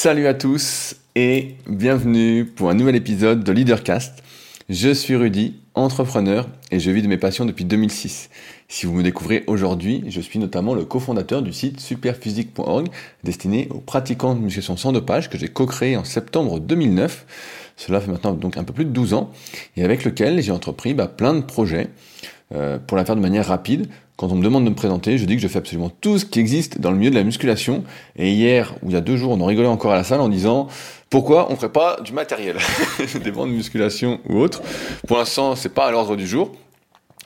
Salut à tous et bienvenue pour un nouvel épisode de Leadercast. Je suis Rudy, entrepreneur et je vis de mes passions depuis 2006. Si vous me découvrez aujourd'hui, je suis notamment le cofondateur du site superphysique.org destiné aux pratiquants de musculation sans dopage que j'ai co-créé en septembre 2009. Cela fait maintenant donc un peu plus de 12 ans et avec lequel j'ai entrepris bah, plein de projets euh, pour la faire de manière rapide quand on me demande de me présenter, je dis que je fais absolument tout ce qui existe dans le milieu de la musculation. Et hier, ou il y a deux jours, on en rigolait encore à la salle en disant pourquoi on ne ferait pas du matériel, des bandes de musculation ou autre. Pour l'instant, c'est pas à l'ordre du jour.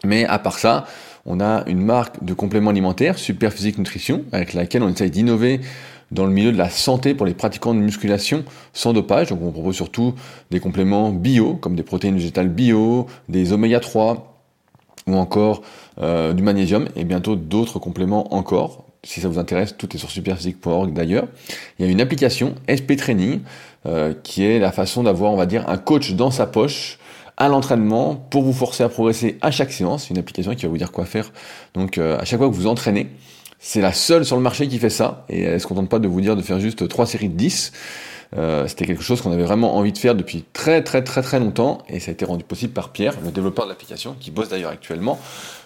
Mais à part ça, on a une marque de compléments alimentaires, Super Physique Nutrition, avec laquelle on essaye d'innover dans le milieu de la santé pour les pratiquants de musculation sans dopage. Donc on propose surtout des compléments bio, comme des protéines végétales bio, des oméga 3, ou encore euh, du magnésium et bientôt d'autres compléments encore. Si ça vous intéresse, tout est sur superphysique.org d'ailleurs. Il y a une application SP Training euh, qui est la façon d'avoir, on va dire, un coach dans sa poche à l'entraînement pour vous forcer à progresser à chaque séance. Une application qui va vous dire quoi faire. Donc euh, à chaque fois que vous entraînez, c'est la seule sur le marché qui fait ça et elle se contente pas de vous dire de faire juste trois séries de 10. Euh, c'était quelque chose qu'on avait vraiment envie de faire depuis très très très très longtemps et ça a été rendu possible par Pierre, le développeur de l'application, qui bosse d'ailleurs actuellement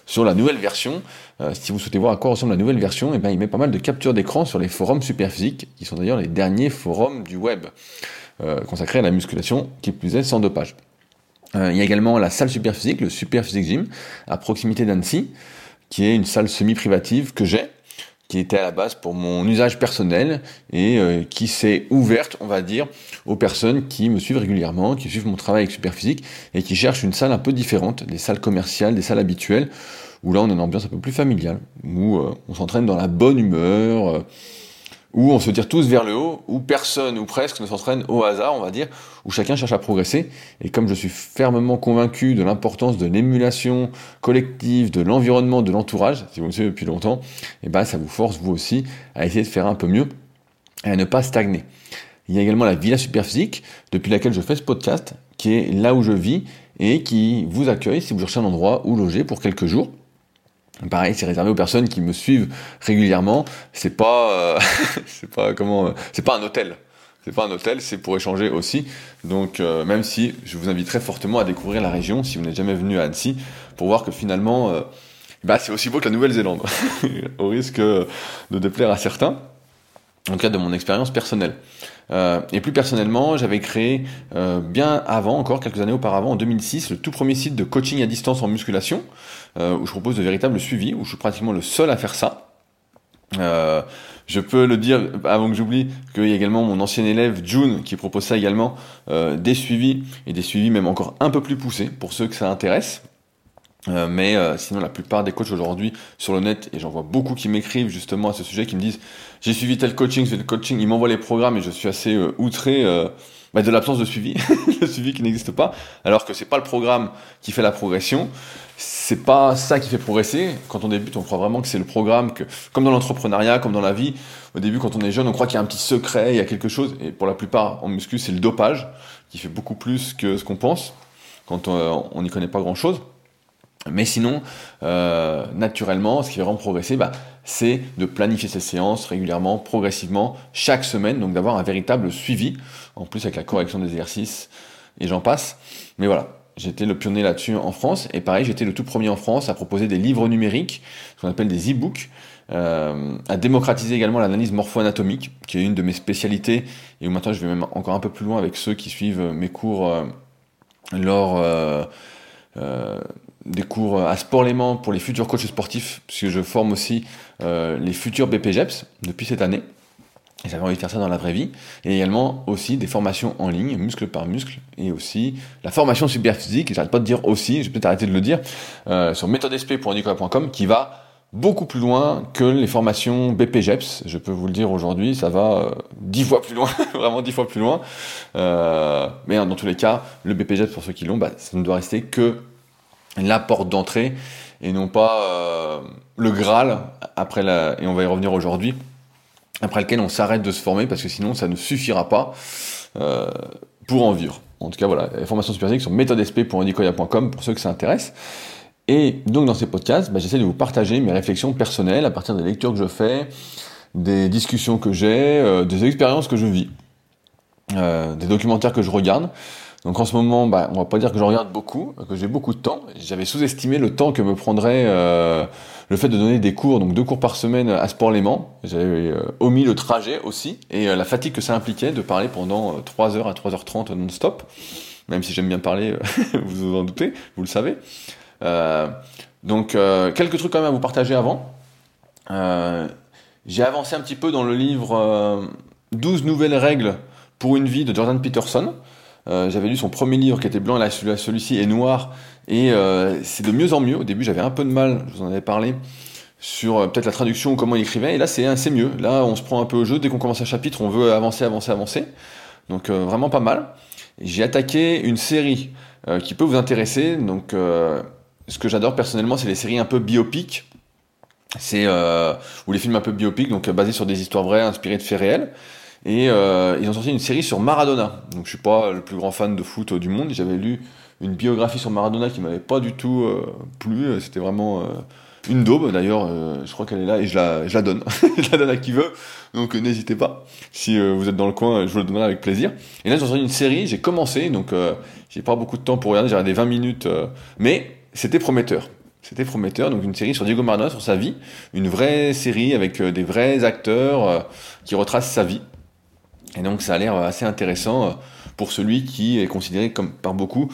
sur la nouvelle version. Euh, si vous souhaitez voir à quoi ressemble la nouvelle version, et eh ben, il met pas mal de captures d'écran sur les forums Superphysique, qui sont d'ailleurs les derniers forums du web euh, consacrés à la musculation, qui plus est sans dopage. il y a également la salle Superphysique, le Superphysique Gym, à proximité d'Annecy, qui est une salle semi-privative que j'ai, qui était à la base pour mon usage personnel et euh, qui s'est ouverte, on va dire, aux personnes qui me suivent régulièrement, qui suivent mon travail avec Superphysique et qui cherchent une salle un peu différente des salles commerciales, des salles habituelles, où là on a une ambiance un peu plus familiale, où euh, on s'entraîne dans la bonne humeur. Euh, où on se tire tous vers le haut, où personne ou presque ne s'entraîne au hasard, on va dire, où chacun cherche à progresser. Et comme je suis fermement convaincu de l'importance de l'émulation collective, de l'environnement, de l'entourage, si vous me suivez depuis longtemps, et eh ben ça vous force vous aussi à essayer de faire un peu mieux et à ne pas stagner. Il y a également la Villa Superphysique, depuis laquelle je fais ce podcast, qui est là où je vis et qui vous accueille si vous cherchez un endroit où loger pour quelques jours. Pareil, c'est réservé aux personnes qui me suivent régulièrement. C'est pas, euh, c'est pas comment, euh, c'est pas un hôtel. C'est pas un hôtel, c'est pour échanger aussi. Donc, euh, même si je vous invite très fortement à découvrir la région, si vous n'êtes jamais venu à Annecy, pour voir que finalement, bah, c'est aussi beau que la Nouvelle-Zélande, au risque de déplaire à certains en cas de mon expérience personnelle. Et plus personnellement, j'avais créé bien avant, encore quelques années auparavant, en 2006, le tout premier site de coaching à distance en musculation, où je propose de véritables suivis, où je suis pratiquement le seul à faire ça. je peux le dire avant que j'oublie qu'il y a également mon ancien élève June qui propose ça également, des suivis et des suivis même encore un peu plus poussés pour ceux que ça intéresse. Euh, mais euh, sinon, la plupart des coachs aujourd'hui sur le net, et j'en vois beaucoup qui m'écrivent justement à ce sujet, qui me disent j'ai suivi tel coaching, tel coaching, ils m'envoient les programmes et je suis assez euh, outré bah, de l'absence de suivi, le suivi qui n'existe pas, alors que c'est pas le programme qui fait la progression, c'est pas ça qui fait progresser. Quand on débute, on croit vraiment que c'est le programme que, comme dans l'entrepreneuriat, comme dans la vie, au début, quand on est jeune, on croit qu'il y a un petit secret, il y a quelque chose, et pour la plupart, en muscu, c'est le dopage qui fait beaucoup plus que ce qu'on pense quand on n'y connaît pas grand chose. Mais sinon, euh, naturellement, ce qui va vraiment progresser, bah, c'est de planifier ses séances régulièrement, progressivement, chaque semaine, donc d'avoir un véritable suivi, en plus avec la correction des exercices, et j'en passe. Mais voilà, j'étais le pionnier là-dessus en France, et pareil, j'étais le tout premier en France à proposer des livres numériques, ce qu'on appelle des e-books, euh, à démocratiser également l'analyse morpho-anatomique, qui est une de mes spécialités, et où maintenant je vais même encore un peu plus loin avec ceux qui suivent mes cours euh, lors... Euh, des cours à Sport Léman pour les futurs coachs sportifs, puisque je forme aussi euh, les futurs BPGEPS depuis cette année. Et j'avais envie de faire ça dans la vraie vie. Et également aussi des formations en ligne, muscle par muscle, et aussi la formation superphysique, j'arrête pas de dire aussi, je vais peut-être arrêter de le dire, euh, sur méthodesp.nicolas.com qui va beaucoup plus loin que les formations BPGEPS. Je peux vous le dire aujourd'hui, ça va euh, dix fois plus loin, vraiment dix fois plus loin. Euh, mais dans tous les cas, le BPGEPS, pour ceux qui l'ont, bah, ça ne doit rester que la porte d'entrée et non pas euh, le Graal après la, et on va y revenir aujourd'hui après lequel on s'arrête de se former parce que sinon ça ne suffira pas euh, pour en vivre. En tout cas voilà, les formations superphysiques sur méthodesp.indicoya.com pour ceux que ça intéresse. Et donc dans ces podcasts, bah, j'essaie de vous partager mes réflexions personnelles à partir des lectures que je fais, des discussions que j'ai, euh, des expériences que je vis. des documentaires que je regarde. Donc en ce moment, bah, on va pas dire que je regarde beaucoup, que j'ai beaucoup de temps. J'avais sous-estimé le temps que me prendrait euh, le fait de donner des cours, donc deux cours par semaine à Sport Léman. J'avais euh, omis le trajet aussi et euh, la fatigue que ça impliquait de parler pendant 3h à 3h30 non-stop. Même si j'aime bien parler, vous vous en doutez, vous le savez. donc quelques trucs quand même à vous partager avant. j'ai avancé un petit peu dans le livre 12 nouvelles règles pour une vie de Jordan Peterson. Euh, j'avais lu son premier livre qui était blanc, là celui-ci est noir, et euh, c'est de mieux en mieux. Au début, j'avais un peu de mal, je vous en avais parlé, sur euh, peut-être la traduction ou comment il écrivait, et là c'est mieux. Là, on se prend un peu au jeu, dès qu'on commence un chapitre, on veut avancer, avancer, avancer. Donc vraiment pas mal. J'ai attaqué une série qui peut vous intéresser. Donc ce que j'adore personnellement, c'est les séries un peu biopiques. C'est ou les films un peu biopiques, donc basés sur des histoires vraies, inspirées de faits réels. Et euh, ils ont sorti une série sur Maradona. Donc je suis pas le plus grand fan de foot du monde. J'avais lu une biographie sur Maradona qui m'avait pas du tout euh, plu. C'était vraiment euh, une daube. D'ailleurs, je crois qu'elle est là et je la, je la donne. je la donne à qui veut. Donc n'hésitez pas. Si vous êtes dans le coin, je vous le donnerai avec plaisir. Et là, ils ont sorti une série. J'ai commencé, donc j'ai pas beaucoup de temps pour regarder. J'ai regardé 20 minutes, mais c'était prometteur. C'était prometteur, donc une série sur Diego Maradona, sur sa vie, une vraie série avec des vrais acteurs qui retracent sa vie. Et donc ça a l'air assez intéressant euh, pour celui qui est considéré comme, par beaucoup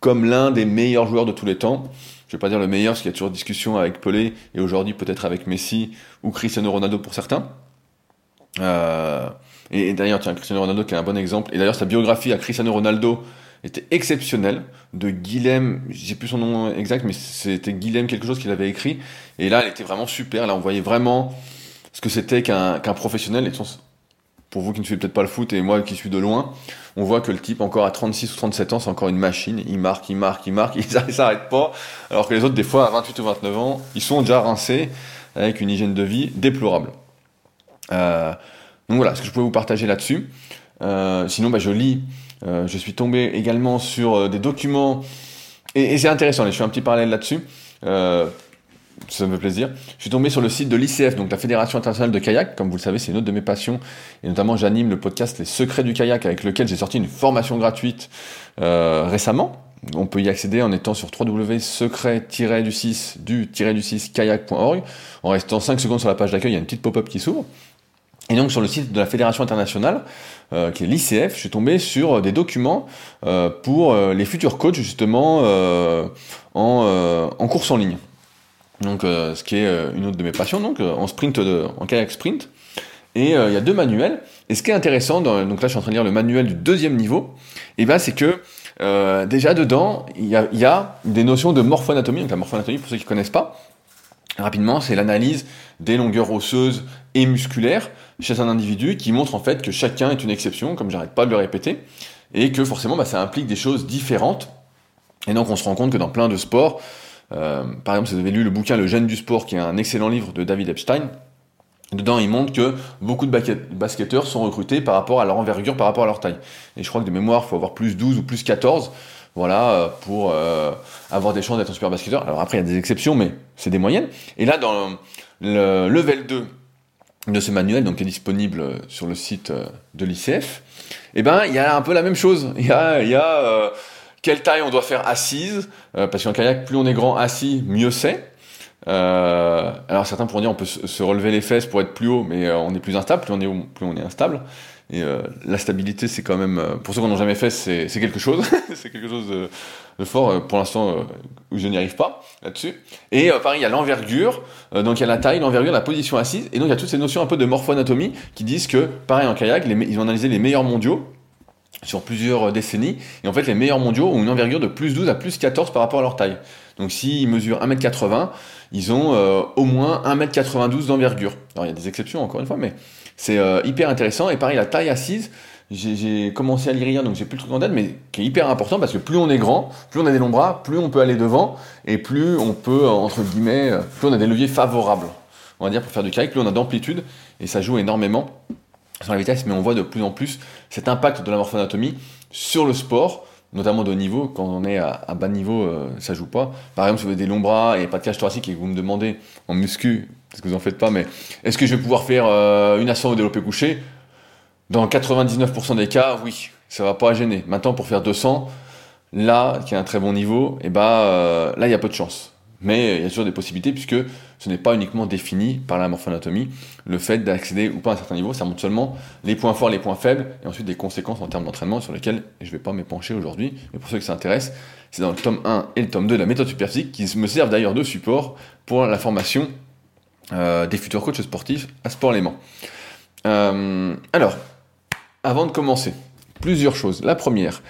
comme l'un des meilleurs joueurs de tous les temps. Je ne vais pas dire le meilleur, parce qu'il y a toujours discussion avec Pelé, et aujourd'hui peut-être avec Messi ou Cristiano Ronaldo pour certains. Euh, et, d'ailleurs, tiens, Cristiano Ronaldo qui est un bon exemple. Et d'ailleurs, sa biographie à Cristiano Ronaldo était exceptionnelle, de Guilhem, j'ai plus son nom exact, mais c'était Guilhem quelque chose qu'il avait écrit. Et là, elle était vraiment super. Là, on voyait vraiment ce que c'était qu'un professionnel. Et son, pour vous qui ne suivez peut-être pas le foot et moi qui suis de loin, on voit que le type encore à 36 ou 37 ans, c'est encore une machine. Il marque, il marque, il marque, il s'arrête pas. Alors que les autres, des fois, à 28 ou 29 ans, ils sont déjà rincés avec une hygiène de vie déplorable. Euh, donc voilà ce que je pouvais vous partager là-dessus. Euh, sinon, bah, je lis. Euh, je suis tombé également sur des documents et, et c'est intéressant. Je fais un petit parallèle là-dessus ça me fait plaisir. Je suis tombé sur le site de l'ICF, donc la Fédération internationale de kayak. Comme vous le savez, c'est une autre de mes passions. Et notamment, j'anime le podcast Les Secrets du kayak, avec lequel j'ai sorti une formation gratuite euh, récemment. On peut y accéder en étant sur www.secret-du-6 du-du-6 kayak.org. En restant 5 secondes sur la page d'accueil, il y a une petite pop-up qui s'ouvre. Et donc sur le site de la Fédération internationale, euh, qui est l'ICF, je suis tombé sur des documents euh, pour les futurs coachs justement en, en course en ligne donc euh, ce qui est euh, une autre de mes passions, donc euh, en sprint, en kayak sprint. Et il y a deux manuels. Et ce qui est intéressant, donc là je suis en train de lire le manuel du deuxième niveau, et ben c'est que déjà dedans il y a, y a, des notions de morphoanatomie. Donc la morphoanatomie, pour ceux qui ne connaissent pas, rapidement, c'est l'analyse des longueurs osseuses et musculaires chez un individu qui montre en fait que chacun est une exception, comme j'arrête pas de le répéter, et que forcément bah, ça implique des choses différentes. Et donc on se rend compte que dans plein de sports, euh, par exemple, si vous avez lu le bouquin Le gène du sport, qui est un excellent livre de David Epstein, Dedans, il montre que beaucoup de basketteurs sont recrutés par rapport à leur envergure, par rapport à leur taille. Et je crois que de mémoire, il faut avoir plus 12 ou plus 14, voilà, euh, pour euh, avoir des chances d'être un super basketteur. Alors après, il y a des exceptions, mais c'est des moyennes. Et là, dans le level 2 de ce manuel, donc qui est disponible sur le site de l'ICF, eh ben, il y a un peu la même chose. Il y a, il y a quelle taille on doit faire assise, euh, parce qu'en kayak, plus on est grand assis, mieux c'est. Euh, alors certains pourront dire on peut se relever les fesses pour être plus haut, mais euh, on est plus instable, plus on est, plus on est instable. Et la stabilité, c'est quand même, pour ceux qui n'ont jamais fait, c'est quelque chose. c'est quelque chose de, fort. Pour l'instant, je n'y arrive pas là-dessus. Et pareil, il y a l'envergure. donc il y a la taille, l'envergure, la position assise. Et donc il y a toutes ces notions un peu de morphoanatomie qui disent que, pareil en kayak, ils ont analysé les meilleurs mondiaux sur plusieurs décennies. Et en fait, les meilleurs mondiaux ont une envergure de plus 12 à plus 14 par rapport à leur taille. Donc s'ils mesurent 1m80, ils ont euh, au moins 1m92 d'envergure. Alors il y a des exceptions encore une fois, mais c'est euh, hyper intéressant. Et pareil, la taille assise, j'ai commencé à lire donc j'ai plus le truc en tête, mais qui est hyper important parce que plus on est grand, plus on a des longs bras, plus on peut aller devant, et plus on peut, entre guillemets, plus on a des leviers favorables, on va dire, pour faire du kayak, plus on a d'amplitude, et ça joue énormément sur la vitesse, mais on voit de plus en plus cet impact de la morphoanatomie sur le sport, notamment de haut niveau. Quand on est à, bas niveau, euh, ça joue pas. Par exemple, si vous avez des longs bras et pas de cage thoracique et que vous me demandez en muscu, parce que vous en faites pas, mais est-ce que je vais pouvoir faire euh, une ascension au développé couché? Dans 99% des cas, oui, ça va pas gêner. Maintenant, pour faire 200, là, qui a un très bon niveau, et eh bah, là, il y a peu de chance. Mais il y a toujours des possibilités puisque ce n'est pas uniquement défini par la morphoanatomie. Le fait d'accéder ou pas à un certain niveau, ça montre seulement les points forts, les points faibles et ensuite des conséquences en termes d'entraînement sur lesquelles je ne vais pas m'épancher aujourd'hui. Mais pour ceux qui s'intéressent, c'est dans le tome 1 et le tome 2 de la méthode superphysique qui me servent d'ailleurs de support pour la formation euh, des futurs coachs sportifs à Sport Léman. Euh, alors, avant de commencer, plusieurs choses. La première,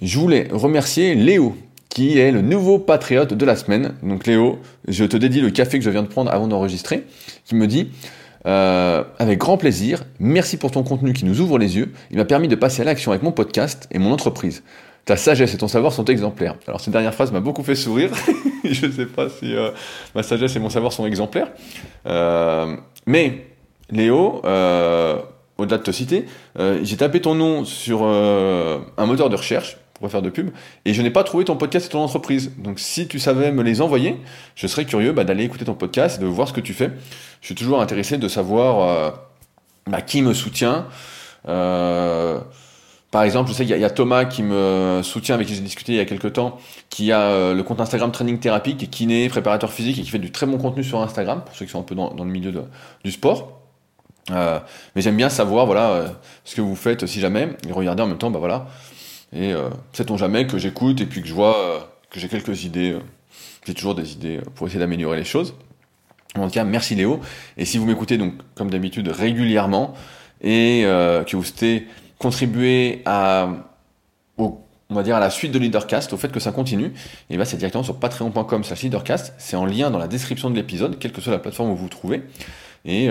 je voulais remercier Léo qui est le nouveau patriote de la semaine. Donc Léo, je te dédie le café que je viens de prendre avant d'enregistrer, qui me dit euh, avec grand plaisir, merci pour ton contenu qui nous ouvre les yeux. Il m'a permis de passer à l'action avec mon podcast et mon entreprise. Ta sagesse et ton savoir sont exemplaires. Alors cette dernière phrase m'a beaucoup fait sourire. je ne sais pas si euh, ma sagesse et mon savoir sont exemplaires. Euh, mais Léo, au-delà de te citer, j'ai tapé ton nom sur un moteur de recherche pour faire de pub. Et je n'ai pas trouvé ton podcast et ton entreprise. Donc si tu savais me les envoyer, je serais curieux bah, d'aller écouter ton podcast et de voir ce que tu fais. Je suis toujours intéressé de savoir euh, bah, qui me soutient. Euh, par exemple, je sais qu'il y, a Thomas qui me soutient, avec qui j'ai discuté il y a quelques temps, qui a euh, le compte Instagram Training Therapy, qui est kiné, préparateur physique et qui fait du très bon contenu sur Instagram, pour ceux qui sont un peu dans, le milieu du sport. mais j'aime bien savoir voilà ce que vous faites si jamais, et regarder en même temps, bah voilà, et euh, sait-on jamais que j'écoute et puis que je vois euh, que j'ai quelques idées. Euh, j'ai toujours des idées pour essayer d'améliorer les choses. En tout cas, merci Léo. Et si vous m'écoutez donc comme d'habitude régulièrement et que vous souhaitez contribuer à, on va dire à la suite de Leadercast, au fait que ça continue, et eh ben c'est directement sur patreon.com/slash leadercast. C'est en lien dans la description de l'épisode, quelle que soit la plateforme où vous vous trouvez. Et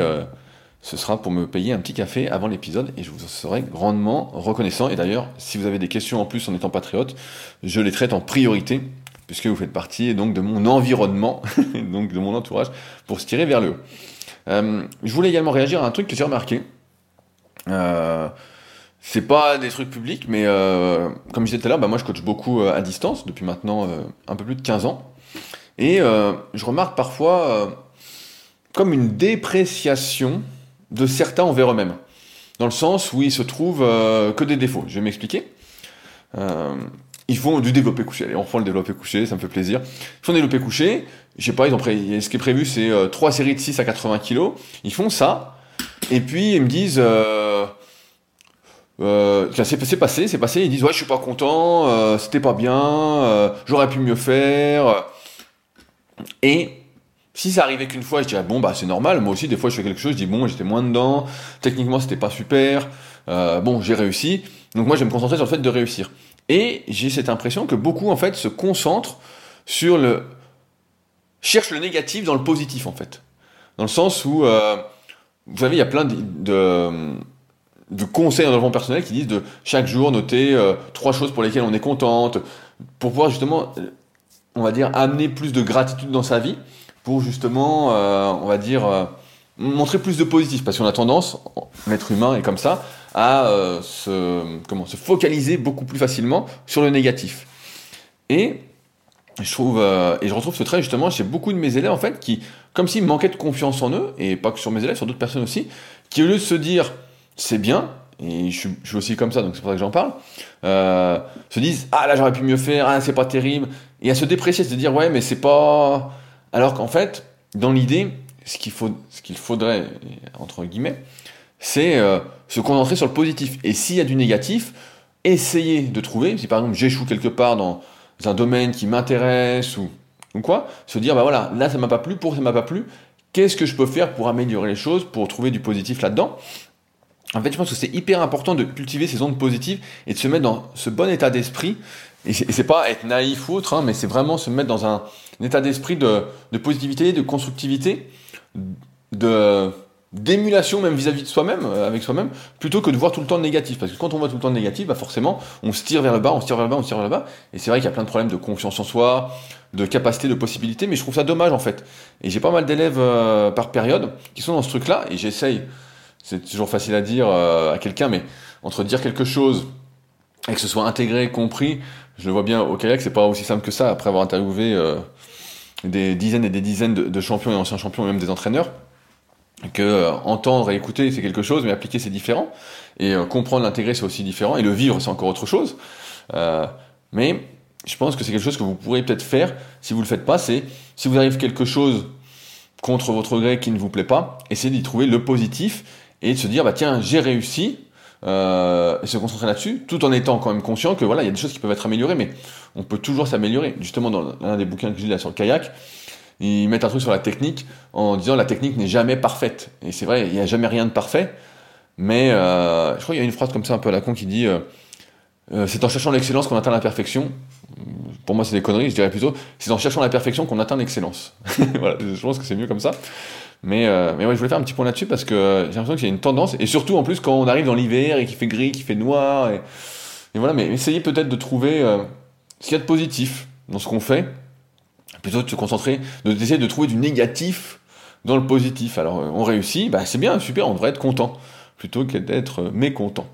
ce sera pour me payer un petit café avant l'épisode et je vous serai grandement reconnaissant. Et d'ailleurs, si vous avez des questions en plus en étant patriote, je les traite en priorité puisque vous faites partie donc de mon environnement, donc de mon entourage, pour se tirer vers le haut. Euh, je voulais également réagir à un truc que j'ai remarqué. Euh, c'est pas des trucs publics, mais euh, comme je disais tout à l'heure, bah moi je coach beaucoup à distance depuis maintenant un peu plus de 15 ans. Et je remarque parfois comme une dépréciation de certains envers eux-mêmes. Dans le sens où ils se trouvent euh, que des défauts. Je vais m'expliquer. Euh, ils font du développé couché. Allez, on reprend le développé couché, ça me fait plaisir. Ils font du développé couché. Je sais pas, ils ont pré... ce qui est prévu, c'est euh, trois séries de 6 à 80 kg. Ils font ça. Et puis, ils me disent, euh, euh, c'est passé, c'est passé. Ils disent, ouais, je suis pas content, c'était pas bien, j'aurais pu mieux faire. Et si ça arrivait qu'une fois, je dirais bon bah c'est normal. Moi aussi des fois je fais quelque chose, je dis bon j'étais moins dedans. Techniquement c'était pas super. Euh, bon j'ai réussi. Donc moi je vais me concentrer sur le fait de réussir. Et j'ai cette impression que beaucoup en fait se concentrent sur le cherchent le négatif dans le positif en fait. Dans le sens où euh, vous savez il y a plein de, de, conseils en développement personnel qui disent de chaque jour noter euh, trois choses pour lesquelles on est contente pour pouvoir justement on va dire amener plus de gratitude dans sa vie pour justement, euh, on va dire, euh, montrer plus de positif, parce qu'on a tendance, l'être humain est comme ça, à euh, se, comment, se focaliser beaucoup plus facilement sur le négatif. Et je trouve, et je retrouve ce trait justement chez beaucoup de mes élèves en fait, qui, comme s'ils manquaient de confiance en eux, et pas que sur mes élèves, sur d'autres personnes aussi, qui au lieu de se dire c'est bien, et je suis, aussi comme ça, donc c'est pour ça que j'en parle, se disent ah là j'aurais pu mieux faire, ah c'est pas terrible, et à se déprécier, se dire ouais mais c'est pas alors qu'en fait, dans l'idée, ce qu'il faudrait, entre guillemets, c'est euh, se concentrer sur le positif. Et s'il y a du négatif, essayer de trouver, si par exemple j'échoue quelque part dans un domaine qui m'intéresse ou, ou quoi, se dire, bah voilà, là ça m'a pas plu, pour ça m'a pas plu, qu'est-ce que je peux faire pour améliorer les choses, pour trouver du positif là-dedans? En fait, je pense que c'est hyper important de cultiver ces ondes positives et de se mettre dans ce bon état d'esprit. Et c'est pas être naïf ou autre, hein, mais c'est vraiment se mettre dans un, état d'esprit de, de, positivité, de constructivité, de d'émulation même vis-à-vis de soi-même, euh, avec soi-même, plutôt que de voir tout le temps le négatif. Parce que quand on voit tout le temps le négatif, bah forcément, on se tire vers le bas, on se tire vers le bas, on se tire vers le bas. Et c'est vrai qu'il y a plein de problèmes de confiance en soi, de capacité, de possibilité, mais je trouve ça dommage en fait. Et j'ai pas mal d'élèves euh, par période qui sont dans ce truc-là, et j'essaye, c'est toujours facile à dire euh, à quelqu'un, mais entre dire quelque chose et que ce soit intégré, compris, je le vois bien au kayak, c'est pas aussi simple que ça, après avoir interviewé des dizaines et des dizaines de, champions et anciens champions, et même des entraîneurs. que euh, entendre et écouter c'est quelque chose, mais appliquer c'est différent, et euh, comprendre, l'intégrer c'est aussi différent, et le vivre c'est encore autre chose. Euh, mais je pense que c'est quelque chose que vous pourrez peut-être faire si vous le faites pas. C'est si vous arrive quelque chose contre votre gré qui ne vous plaît pas, essayez d'y trouver le positif et de se dire bah tiens j'ai réussi. Euh, et se concentrer là-dessus, tout en étant quand même conscient que voilà, il y a des choses qui peuvent être améliorées, mais on peut toujours s'améliorer. Justement, dans l'un des bouquins que j'ai là sur le kayak, ils mettent un truc sur la technique en disant la technique n'est jamais parfaite. Et c'est vrai, il n'y a jamais rien de parfait. Mais euh, je crois qu'il y a une phrase comme ça un peu à la con qui dit euh, c'est en cherchant l'excellence qu'on atteint la perfection. Pour moi, c'est des conneries, je dirais plutôt c'est en cherchant la perfection qu'on atteint l'excellence. je pense que c'est mieux comme ça. Mais, euh, mais ouais, je voulais faire un petit point là-dessus parce que j'ai l'impression qu'il y a une tendance, et surtout en plus quand on arrive dans l'hiver et qu'il fait gris, qu'il fait noir, et, voilà, mais essayez peut-être de trouver euh, ce qu'il y a de positif dans ce qu'on fait, plutôt de se concentrer, d'essayer de trouver du négatif dans le positif. Alors on réussit, bah, c'est bien, super, on devrait être content, plutôt que d'être mécontent.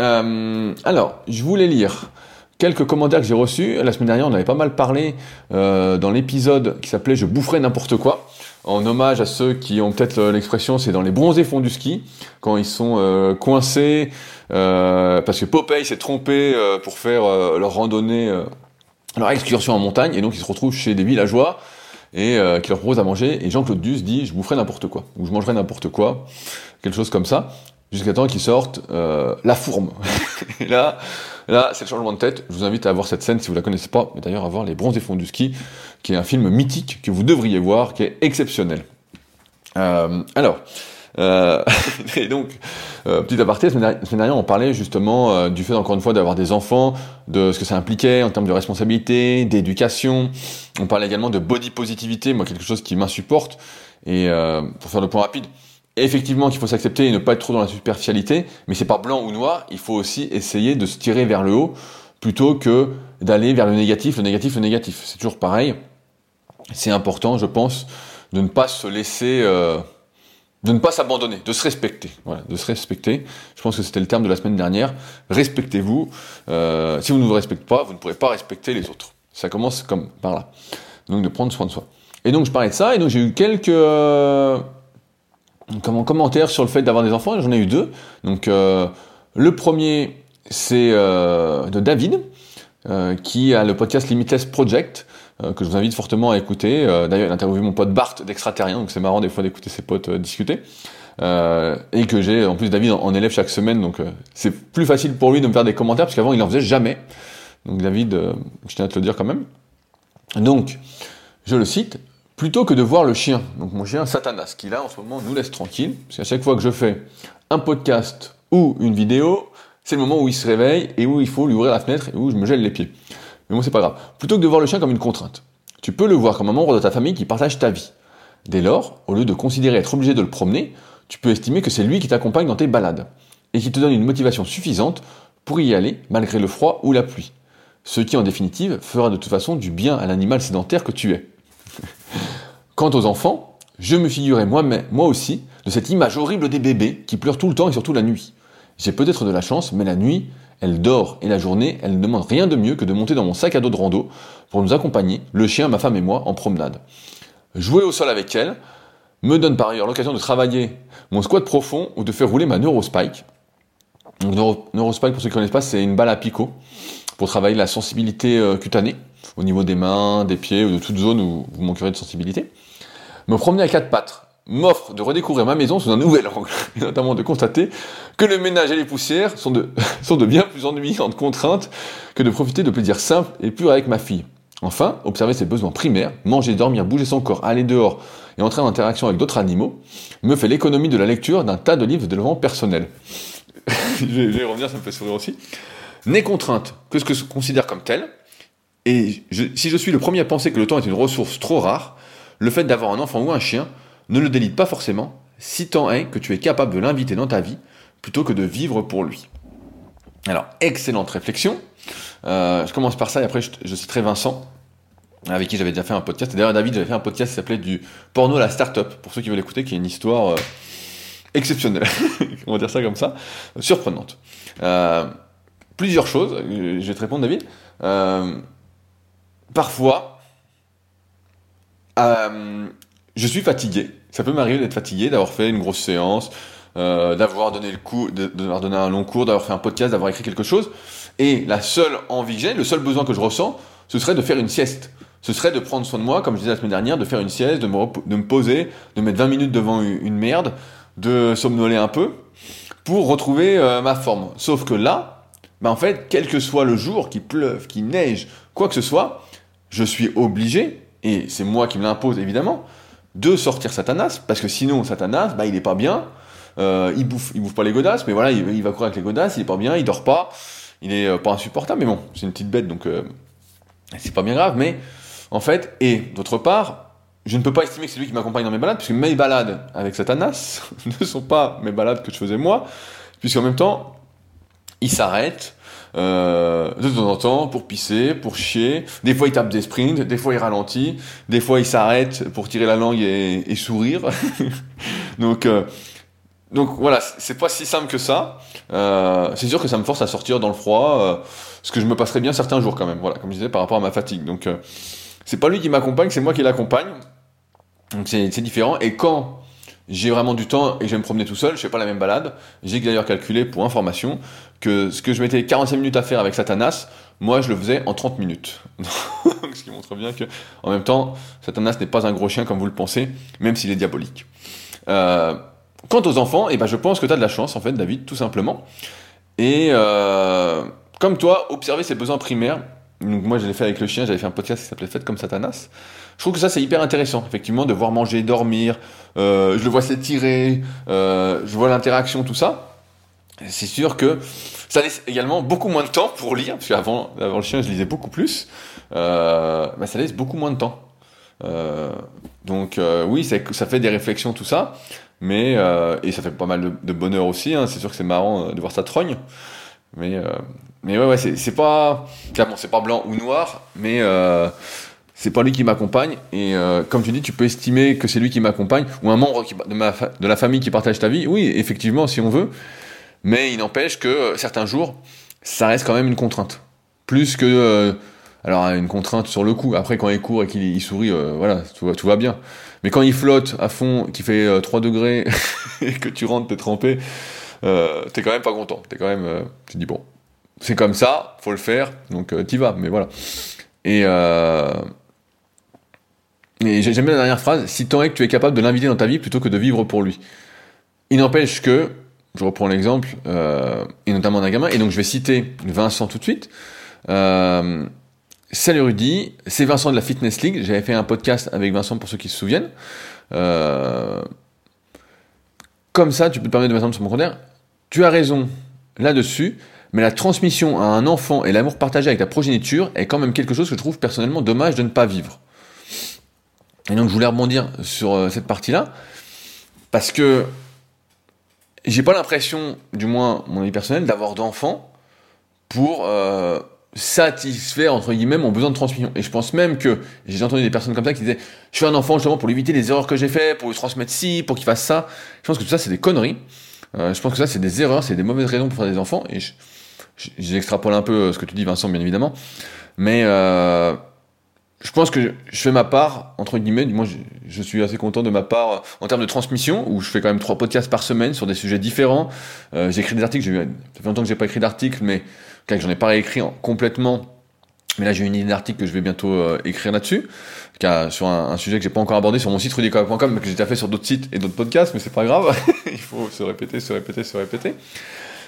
Euh, alors, je voulais lire quelques commentaires que j'ai reçus. La semaine dernière, on avait pas mal parlé euh, dans l'épisode qui s'appelait Je boufferai n'importe quoi, en hommage à ceux qui ont peut-être euh, l'expression, c'est dans les bronzés fonds du ski, quand ils sont euh, coincés, euh, parce que Popeye s'est trompé pour faire leur randonnée, leur excursion en montagne, et donc ils se retrouvent chez des villageois et qui leur proposent à manger, et Jean-Claude Duss dit Je boufferai n'importe quoi, ou je mangerai n'importe quoi, quelque chose comme ça jusqu'à temps qu'ils sortent La Fourme. et là, là c'est le changement de tête. Je vous invite à voir cette scène si vous la connaissez pas, mais d'ailleurs à voir Les Bronzés Fonds du Ski, qui est un film mythique que vous devriez voir, qui est exceptionnel. Euh, alors, euh, et donc, euh, petit aparté, la semaine dernière, on parlait justement euh, du fait, encore une fois, d'avoir des enfants, de ce que ça impliquait en termes de responsabilité, d'éducation. On parlait également de body positivité, moi, quelque chose qui m'insupporte. Et euh, pour faire le point rapide, effectivement qu'il faut s'accepter et ne pas être trop dans la superficialité, mais c'est pas blanc ou noir, il faut aussi essayer de se tirer vers le haut plutôt que d'aller vers le négatif, le négatif, le négatif. C'est toujours pareil. C'est important, je pense, de ne pas se laisser, euh, de ne pas s'abandonner, de se respecter. Voilà, de se respecter. Je pense que c'était le terme de la semaine dernière. Respectez-vous. Euh, si vous ne vous respectez pas, vous ne pourrez pas respecter les autres. Ça commence comme par là. Donc de prendre soin de soi. Et donc je parlais de ça, et donc j'ai eu quelques comme commentaire sur le fait d'avoir des enfants, j'en ai eu deux. Donc euh, le premier, c'est euh, de David, euh, qui a le podcast Limitless Project, que je vous invite fortement à écouter. D'ailleurs, il a interviewé mon pote Bart d'Extraterrien, donc c'est marrant des fois d'écouter ses potes discuter. et que j'ai en plus David en, en élève chaque semaine, donc c'est plus facile pour lui de me faire des commentaires, parce qu'avant il en faisait jamais. Donc David, je tiens à te le dire quand même. Donc, je le cite, plutôt que de voir le chien, donc mon chien Satanas, qui là en ce moment nous laisse tranquille, parce qu'à chaque fois que je fais un podcast ou une vidéo, c'est le moment où il se réveille et où il faut lui ouvrir la fenêtre et où je me gèle les pieds. Mais bon, c'est pas grave. Plutôt que de voir le chien comme une contrainte, tu peux le voir comme un membre de ta famille qui partage ta vie. Dès lors, au lieu de considérer être obligé de le promener, tu peux estimer que c'est lui qui t'accompagne dans tes balades et qui te donne une motivation suffisante pour y aller malgré le froid ou la pluie. Ce qui, en définitive, fera de toute façon du bien à l'animal sédentaire que tu es. Quant aux enfants, je me figurais moi, moi aussi de cette image horrible des bébés qui pleurent tout le temps et surtout la nuit. J'ai peut-être de la chance, mais la nuit, elle dort et la journée, elle ne demande rien de mieux que de monter dans mon sac à dos de rando pour nous accompagner, le chien, ma femme et moi, en promenade. Jouer au sol avec elle me donne par ailleurs l'occasion de travailler mon squat profond ou de faire rouler ma neurospike. Donc, neurospike, pour ceux qui ne connaissent pas, c'est une balle à picot pour travailler la sensibilité euh, cutanée au niveau des mains, des pieds ou de toute zone où vous manquerez de sensibilité. Me promener à quatre pattes m'offre de redécouvrir ma maison sous un nouvel angle, et notamment de constater que le ménage et les poussières sont de, bien plus ennuyantes contraintes que de profiter de plaisirs simples et purs avec ma fille. Enfin, observer ses besoins primaires, manger, dormir, bouger son corps, aller dehors et entrer en interaction avec d'autres animaux, me fait l'économie de la lecture d'un tas de livres de développement personnel. je vais revenir, ça me fait sourire aussi. N'est contrainte que ce que je considère comme tel, et si je suis le premier à penser que le temps est une ressource trop rare, le fait d'avoir un enfant ou un chien ne le délite pas forcément, si tant est que tu es capable de l'inviter dans ta vie plutôt que de vivre pour lui. Alors, excellente réflexion. Euh, je commence par ça et après je, citerai Vincent, avec qui j'avais déjà fait un podcast. D'ailleurs, David, j'avais fait un podcast qui s'appelait du porno à la start-up, pour ceux qui veulent écouter, qui est une histoire euh, exceptionnelle. On va dire ça comme ça, surprenante. Euh, plusieurs choses, je vais te répondre, David. Euh, parfois, euh, je suis fatigué. Ça peut m'arriver d'être fatigué, d'avoir fait une grosse séance, euh, d'avoir donné le d'avoir donné un long cours, d'avoir fait un podcast, d'avoir écrit quelque chose. Et la seule envie que j'ai, le seul besoin que je ressens, ce serait de faire une sieste. Ce serait de prendre soin de moi, comme je disais la semaine dernière, de faire une sieste, de me, de me poser, de mettre 20 minutes devant une merde, de somnoler un peu, pour retrouver euh, ma forme. Sauf que là, bah en fait, quel que soit le jour, qu'il pleuve, qu'il neige, quoi que ce soit, je suis obligé, et c'est moi qui me l'impose évidemment, de sortir Satanas, parce que sinon Satanas, bah, il est pas bien, euh, il bouffe, il bouffe pas les godasses, mais voilà, il, va courir avec les godasses, il est pas bien, il dort pas, il est euh, pas insupportable, mais bon, c'est une petite bête, donc euh, c'est pas bien grave, mais en fait, et d'autre part, je ne peux pas estimer que c'est lui qui m'accompagne dans mes balades, puisque mes balades avec Satanas ne sont pas mes balades que je faisais moi, puisqu'en même temps, il s'arrête, euh, de temps en temps pour pisser, pour chier. Des fois il tape des sprints, des fois il ralentit, des fois il s'arrête pour tirer la langue et, sourire. donc euh, donc voilà, c'est pas si simple que ça. Euh, c'est sûr que ça me force à sortir dans le froid, euh, ce que je me passerais bien certains jours quand même. Voilà, comme je disais par rapport à ma fatigue. Donc c'est pas lui qui m'accompagne, c'est moi qui l'accompagne. Donc c'est différent. Et quand j'ai vraiment du temps et je vais me promener tout seul, je fais pas la même balade. J'ai d'ailleurs calculé pour information que ce que je mettais 45 minutes à faire avec Satanas, moi je le faisais en 30 minutes. ce qui montre bien que, en même temps, Satanas n'est pas un gros chien comme vous le pensez, même s'il est diabolique. Euh, quant aux enfants, eh ben, je pense que tu as de la chance en fait, David, tout simplement. Et euh, comme toi, observer ses besoins primaires. Donc moi je l'ai fait avec le chien, j'avais fait un podcast qui s'appelait Faites comme Satanas. Je trouve que ça c'est hyper intéressant, effectivement, de voir manger, dormir, euh, je le vois s'étirer, euh, je vois l'interaction, tout ça. C'est sûr que ça laisse également beaucoup moins de temps pour lire, parce qu'avant avant le chien je lisais beaucoup plus, euh, bah, ça laisse beaucoup moins de temps. Euh, donc oui, ça fait des réflexions, tout ça, mais et ça fait pas mal de, bonheur aussi. Hein, c'est sûr que c'est marrant de voir ça trogne, mais mais ouais c'est pas clairement c'est pas blanc ou noir, mais c'est pas lui qui m'accompagne. Et euh, comme tu dis, tu peux estimer que c'est lui qui m'accompagne, ou un membre de, ma de la famille qui partage ta vie. Oui, effectivement, si on veut. Mais il n'empêche que euh, certains jours, ça reste quand même une contrainte. Plus que. Euh, alors, une contrainte sur le coup. Après, quand il court et qu'il sourit, voilà, tout va, tout va bien. Mais quand il flotte à fond, qu'il fait 3 degrés, et que tu rentres, t'es trempé, t'es quand même pas content. T'es quand même. tu te dis, bon, c'est comme ça, faut le faire, donc t'y vas. Mais voilà. Et. Et j'aime bien la dernière phrase, si tant est que tu es capable de l'inviter dans ta vie plutôt que de vivre pour lui. Il n'empêche que, je reprends l'exemple, euh, et notamment d'un gamin, et donc je vais citer Vincent tout de suite. Euh, Salut Rudy, c'est Vincent de la Fitness League. J'avais fait un podcast avec Vincent pour ceux qui se souviennent. Euh, comme ça, tu peux te permettre de sur mon compteur. Tu as raison là-dessus, mais la transmission à un enfant et l'amour partagé avec ta progéniture est quand même quelque chose que je trouve personnellement dommage de ne pas vivre. Et donc je voulais rebondir sur euh, cette partie-là, parce que j'ai pas l'impression, du moins mon avis personnel, d'avoir d'enfants pour euh, satisfaire entre guillemets mon besoin de transmission. Et je pense même que j'ai entendu des personnes comme ça qui disaient je suis un enfant justement pour lui éviter les erreurs que j'ai fait, pour lui transmettre ci, pour qu'il fasse ça. Je pense que tout ça c'est des conneries. Euh, je pense que ça c'est des erreurs, c'est des mauvaises raisons pour faire des enfants. Et j'extrapole un peu ce que tu dis Vincent bien évidemment, mais je pense que je fais ma part, entre guillemets, du moins je, suis assez content de ma part en termes de transmission, où je fais quand même trois podcasts par semaine sur des sujets différents. Euh, j'écris des articles, eu, ça fait longtemps que j'ai pas écrit d'articles, mais que j'en ai pas réécrit complètement. Mais là j'ai une idée d'article que je vais bientôt euh, écrire là-dessus, sur un, sujet que j'ai pas encore abordé sur mon site rudicola.com, mais que j'ai déjà fait sur d'autres sites et d'autres podcasts, mais c'est pas grave, il faut se répéter, se répéter, se répéter.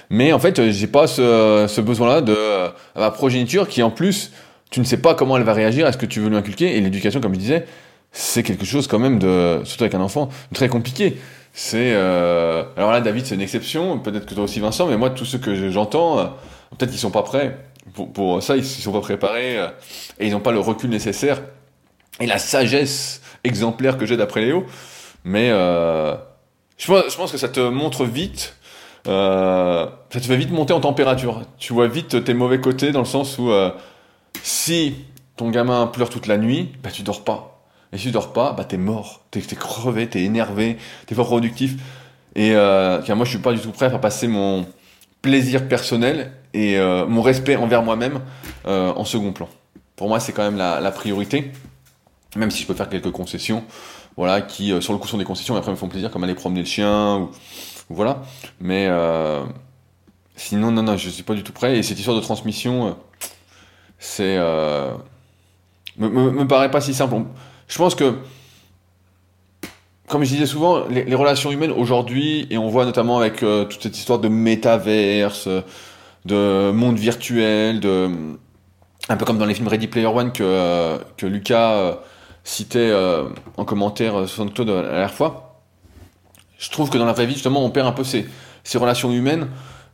Mais en fait, j'ai pas ce, ce besoin-là de euh, ma progéniture qui en plus tu ne sais pas comment elle va réagir, est-ce que tu veux lui inculquer, et l'éducation, comme je disais, c'est quelque chose quand même de, surtout avec un enfant, très compliqué. C'est, euh... alors là, David, c'est une exception, peut-être que toi aussi, Vincent, mais moi, tous ceux que j'entends, euh, peut-être qu'ils sont pas prêts pour, ça, ils sont pas préparés, euh, et ils n'ont pas le recul nécessaire, et la sagesse exemplaire que j'ai d'après Léo, mais euh, je, pense, je pense que ça te montre vite euh, ça te fait vite monter en température. Tu vois vite tes mauvais côtés dans le sens où euh, si ton gamin pleure toute la nuit, bah tu dors pas. Et si tu dors pas, bah t'es mort, t'es es crevé, t'es énervé, t'es pas productif. Et euh, moi je suis pas du tout prêt à passer mon plaisir personnel et euh, mon respect envers moi-même euh, en second plan. Pour moi c'est quand même la, la, priorité, même si je peux faire quelques concessions. voilà, qui sur le coup sont des concessions et après me font plaisir, comme aller promener le chien, ou, voilà. Mais sinon, non, non, je suis pas du tout prêt. Et cette histoire de transmission, c'est me, me, me, paraît pas si simple. Je pense que comme je disais souvent, les, relations humaines aujourd'hui, et on voit notamment avec euh, toute cette histoire de métaverse, de monde virtuel, de un peu comme dans les films Ready Player One que, euh, que Lucas euh, citait en commentaire sur Claude la dernière fois. Je trouve que dans la vraie vie, justement, on perd un peu ces, ces relations humaines.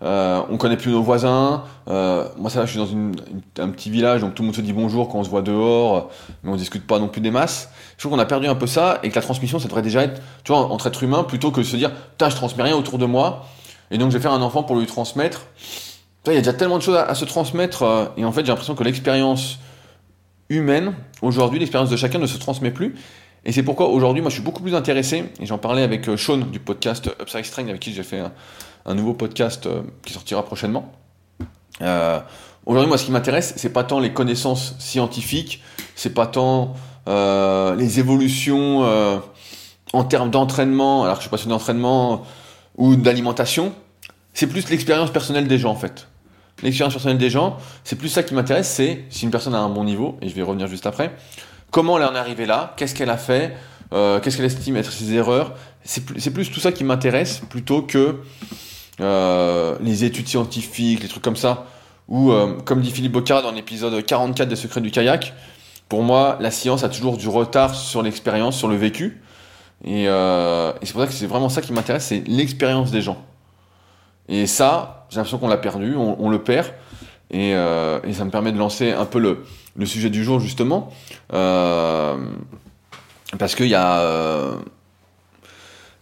Euh, on connaît plus nos voisins. Euh, moi, ça, je suis dans un petit village, donc tout le monde se dit bonjour quand on se voit dehors, mais on discute pas non plus des masses. Je trouve qu'on a perdu un peu ça et que la transmission, ça devrait déjà être, tu vois, entre êtres humains, plutôt que de se dire, putain, je transmets rien autour de moi, et donc je vais faire un enfant pour lui transmettre. Il y a déjà tellement de choses à, se transmettre, euh, et en fait, j'ai l'impression que l'expérience humaine, aujourd'hui, l'expérience de chacun ne se transmet plus. Et c'est pourquoi aujourd'hui, moi, je suis beaucoup plus intéressé, et j'en parlais avec Sean du podcast Upside Strength, avec qui j'ai fait un, nouveau podcast euh, qui sortira prochainement. Euh, aujourd'hui, moi, ce qui m'intéresse, c'est pas tant les connaissances scientifiques, c'est pas tant euh, les évolutions en termes d'entraînement, alors que je suis passionné d'entraînement ou d'alimentation, c'est plus l'expérience personnelle des gens en fait. L'expérience personnelle des gens, c'est plus ça qui m'intéresse, c'est si une personne a un bon niveau, et je vais revenir juste après, comment elle en est arrivée là, qu'est-ce qu'elle a fait, qu'est-ce qu'elle estime être ses erreurs? C'est plus, plus, tout ça qui m'intéresse plutôt que euh, les études scientifiques, les trucs comme ça, ou euh, comme dit Philippe Bocard dans l'épisode 44 des secrets du kayak, pour moi, la science a toujours du retard sur l'expérience, sur le vécu. Euh, et, c'est pour ça que c'est vraiment ça qui m'intéresse, c'est l'expérience des gens. Et ça, j'ai l'impression qu'on l'a perdu, on, le perd. Et, ça me permet de lancer un peu le, sujet du jour, justement. parce qu'il y a.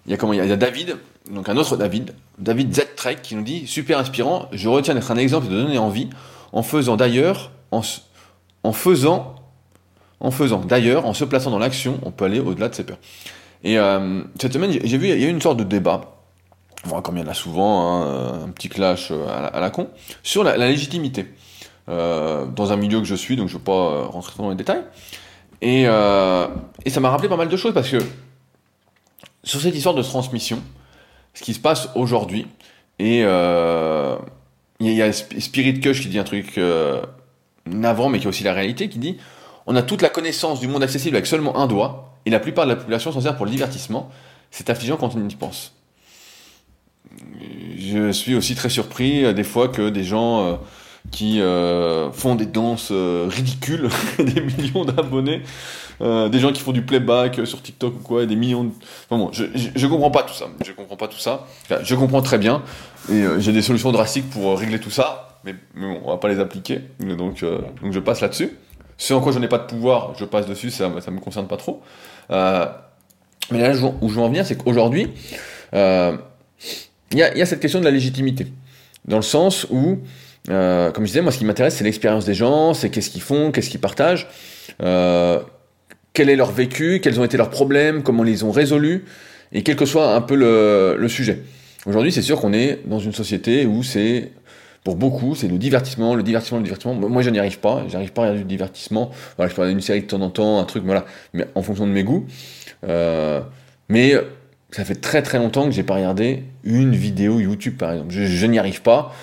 il y a comment Il y a David donc un autre David, David Z Trek, qui nous dit super inspirant. Je retiens d'être un exemple et de donner envie en faisant d'ailleurs, en, faisant, en faisant d'ailleurs, en se plaçant dans l'action, on peut aller au-delà de ses peurs. Et euh, cette semaine, j'ai vu, il y a eu une sorte de débat, comme il y en a souvent, hein, un petit clash à la, con, sur la, légitimité. Euh, dans un milieu que je suis, donc je ne veux pas rentrer trop dans les détails. Et, euh, et ça m'a rappelé pas mal de choses parce que sur cette histoire de transmission, ce qui se passe aujourd'hui. Et euh, il y, a Spirit Kush qui dit un truc euh, navrant, mais qui a aussi la réalité, qui dit on a toute la connaissance du monde accessible avec seulement un doigt, et la plupart de la population s'en sert pour le divertissement. C'est affligeant quand on y pense. Je suis aussi très surpris euh, des fois que des gens euh, qui euh, font des danses ridicules, des millions d'abonnés, euh, des gens qui font du playback sur TikTok ou quoi, des millions de... bon, je, je, comprends pas tout ça. Je comprends pas tout ça. je comprends très bien. Et euh, j'ai des solutions drastiques pour régler tout ça. Mais, bon, on va pas les appliquer. Donc, euh, donc je passe là-dessus. Ce en quoi je n'ai pas de pouvoir, je passe dessus, ça, ça me concerne pas trop. mais là où je veux en venir, c'est qu'aujourd'hui, il y, y, a cette question de la légitimité. Dans le sens où, comme je disais, moi ce qui m'intéresse, c'est l'expérience des gens, c'est qu'est-ce qu'ils font, qu'est-ce qu'ils partagent. Euh, quel est leur vécu, quels ont été leurs problèmes, comment ils les ont résolus, et quel que soit un peu le, sujet. Aujourd'hui, c'est sûr qu'on est dans une société où c'est, pour beaucoup, c'est le divertissement, le divertissement, le divertissement. Moi, je n'y arrive pas, j'arrive pas à regarder du divertissement. Voilà, je peux regarder une série de temps en temps, un truc, voilà, mais en fonction de mes goûts. Euh, mais ça fait très très longtemps que j'ai pas regardé une vidéo YouTube, par exemple. Je, n'y arrive pas.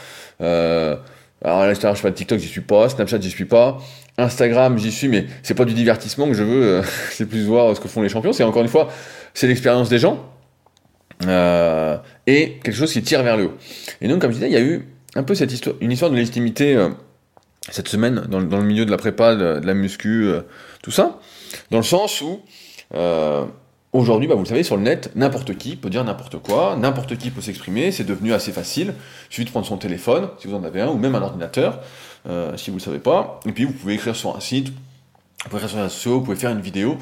Euh, alors là, je sais pas, TikTok, j'y suis pas, Snapchat, j'y suis pas. Instagram, j'y suis, mais c'est pas du divertissement que je veux, euh, c'est plus voir ce que font les champions. C'est encore une fois, c'est l'expérience des gens euh, et quelque chose qui tire vers le haut. Et donc, comme je disais, il y a eu un peu cette histoire, une histoire de légitimité euh, cette semaine dans, le milieu de la prépa, de, la muscu, tout ça, dans le sens où aujourd'hui, bah, vous le savez, sur le net, n'importe qui peut dire n'importe quoi, n'importe qui peut s'exprimer, c'est devenu assez facile. Il suffit de prendre son téléphone, si vous en avez un, ou même un ordinateur. Euh, si vous ne le savez pas. Et puis vous pouvez écrire sur un site, vous pouvez écrire sur un réseau vous pouvez faire une vidéo.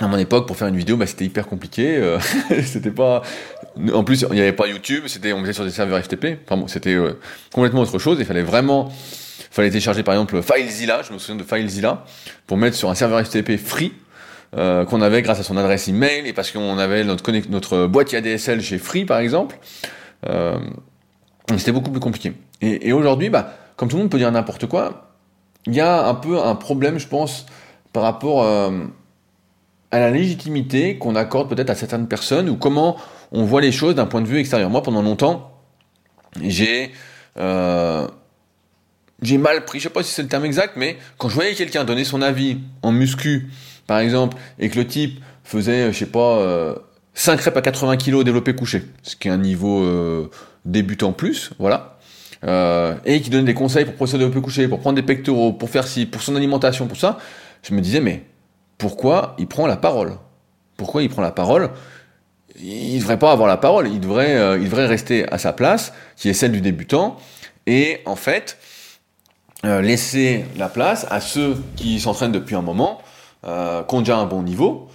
À mon époque, pour faire une vidéo, bah, c'était hyper compliqué. Euh, c'était pas. En plus, il n'y avait pas YouTube. C'était, on mettait sur des serveurs FTP. C'était euh, complètement autre chose. Il fallait vraiment, il fallait télécharger par exemple FileZilla. Je me souviens de FileZilla pour mettre sur un serveur FTP free qu'on avait grâce à son adresse email et parce qu'on avait notre, notre boîtier ADSL chez Free par exemple. c'était beaucoup plus compliqué. Et, aujourd'hui, bah, comme tout le monde peut dire n'importe quoi, il y a un peu un problème, je pense, par rapport euh, à la légitimité qu'on accorde peut-être à certaines personnes ou comment on voit les choses d'un point de vue extérieur. Moi, pendant longtemps, j'ai euh, j'ai mal pris, je sais pas si c'est le terme exact, mais quand je voyais quelqu'un donner son avis en muscu, par exemple, et que le type faisait, je sais pas, euh, 5 reps à 80 kg développé couché, ce qui est un niveau euh, débutant plus, voilà, euh, et qui donnait des conseils pour progresser au développé couché, pour prendre des pectoraux, pour faire ci, pour son alimentation, pour ça, je me disais, mais pourquoi il prend la parole? Pourquoi il prend la parole? Il devrait pas avoir la parole, il devrait, euh, il devrait rester à sa place, qui est celle du débutant, et en fait, euh, laisser la place à ceux qui s'entraînent depuis un moment, euh, qui déjà un bon niveau,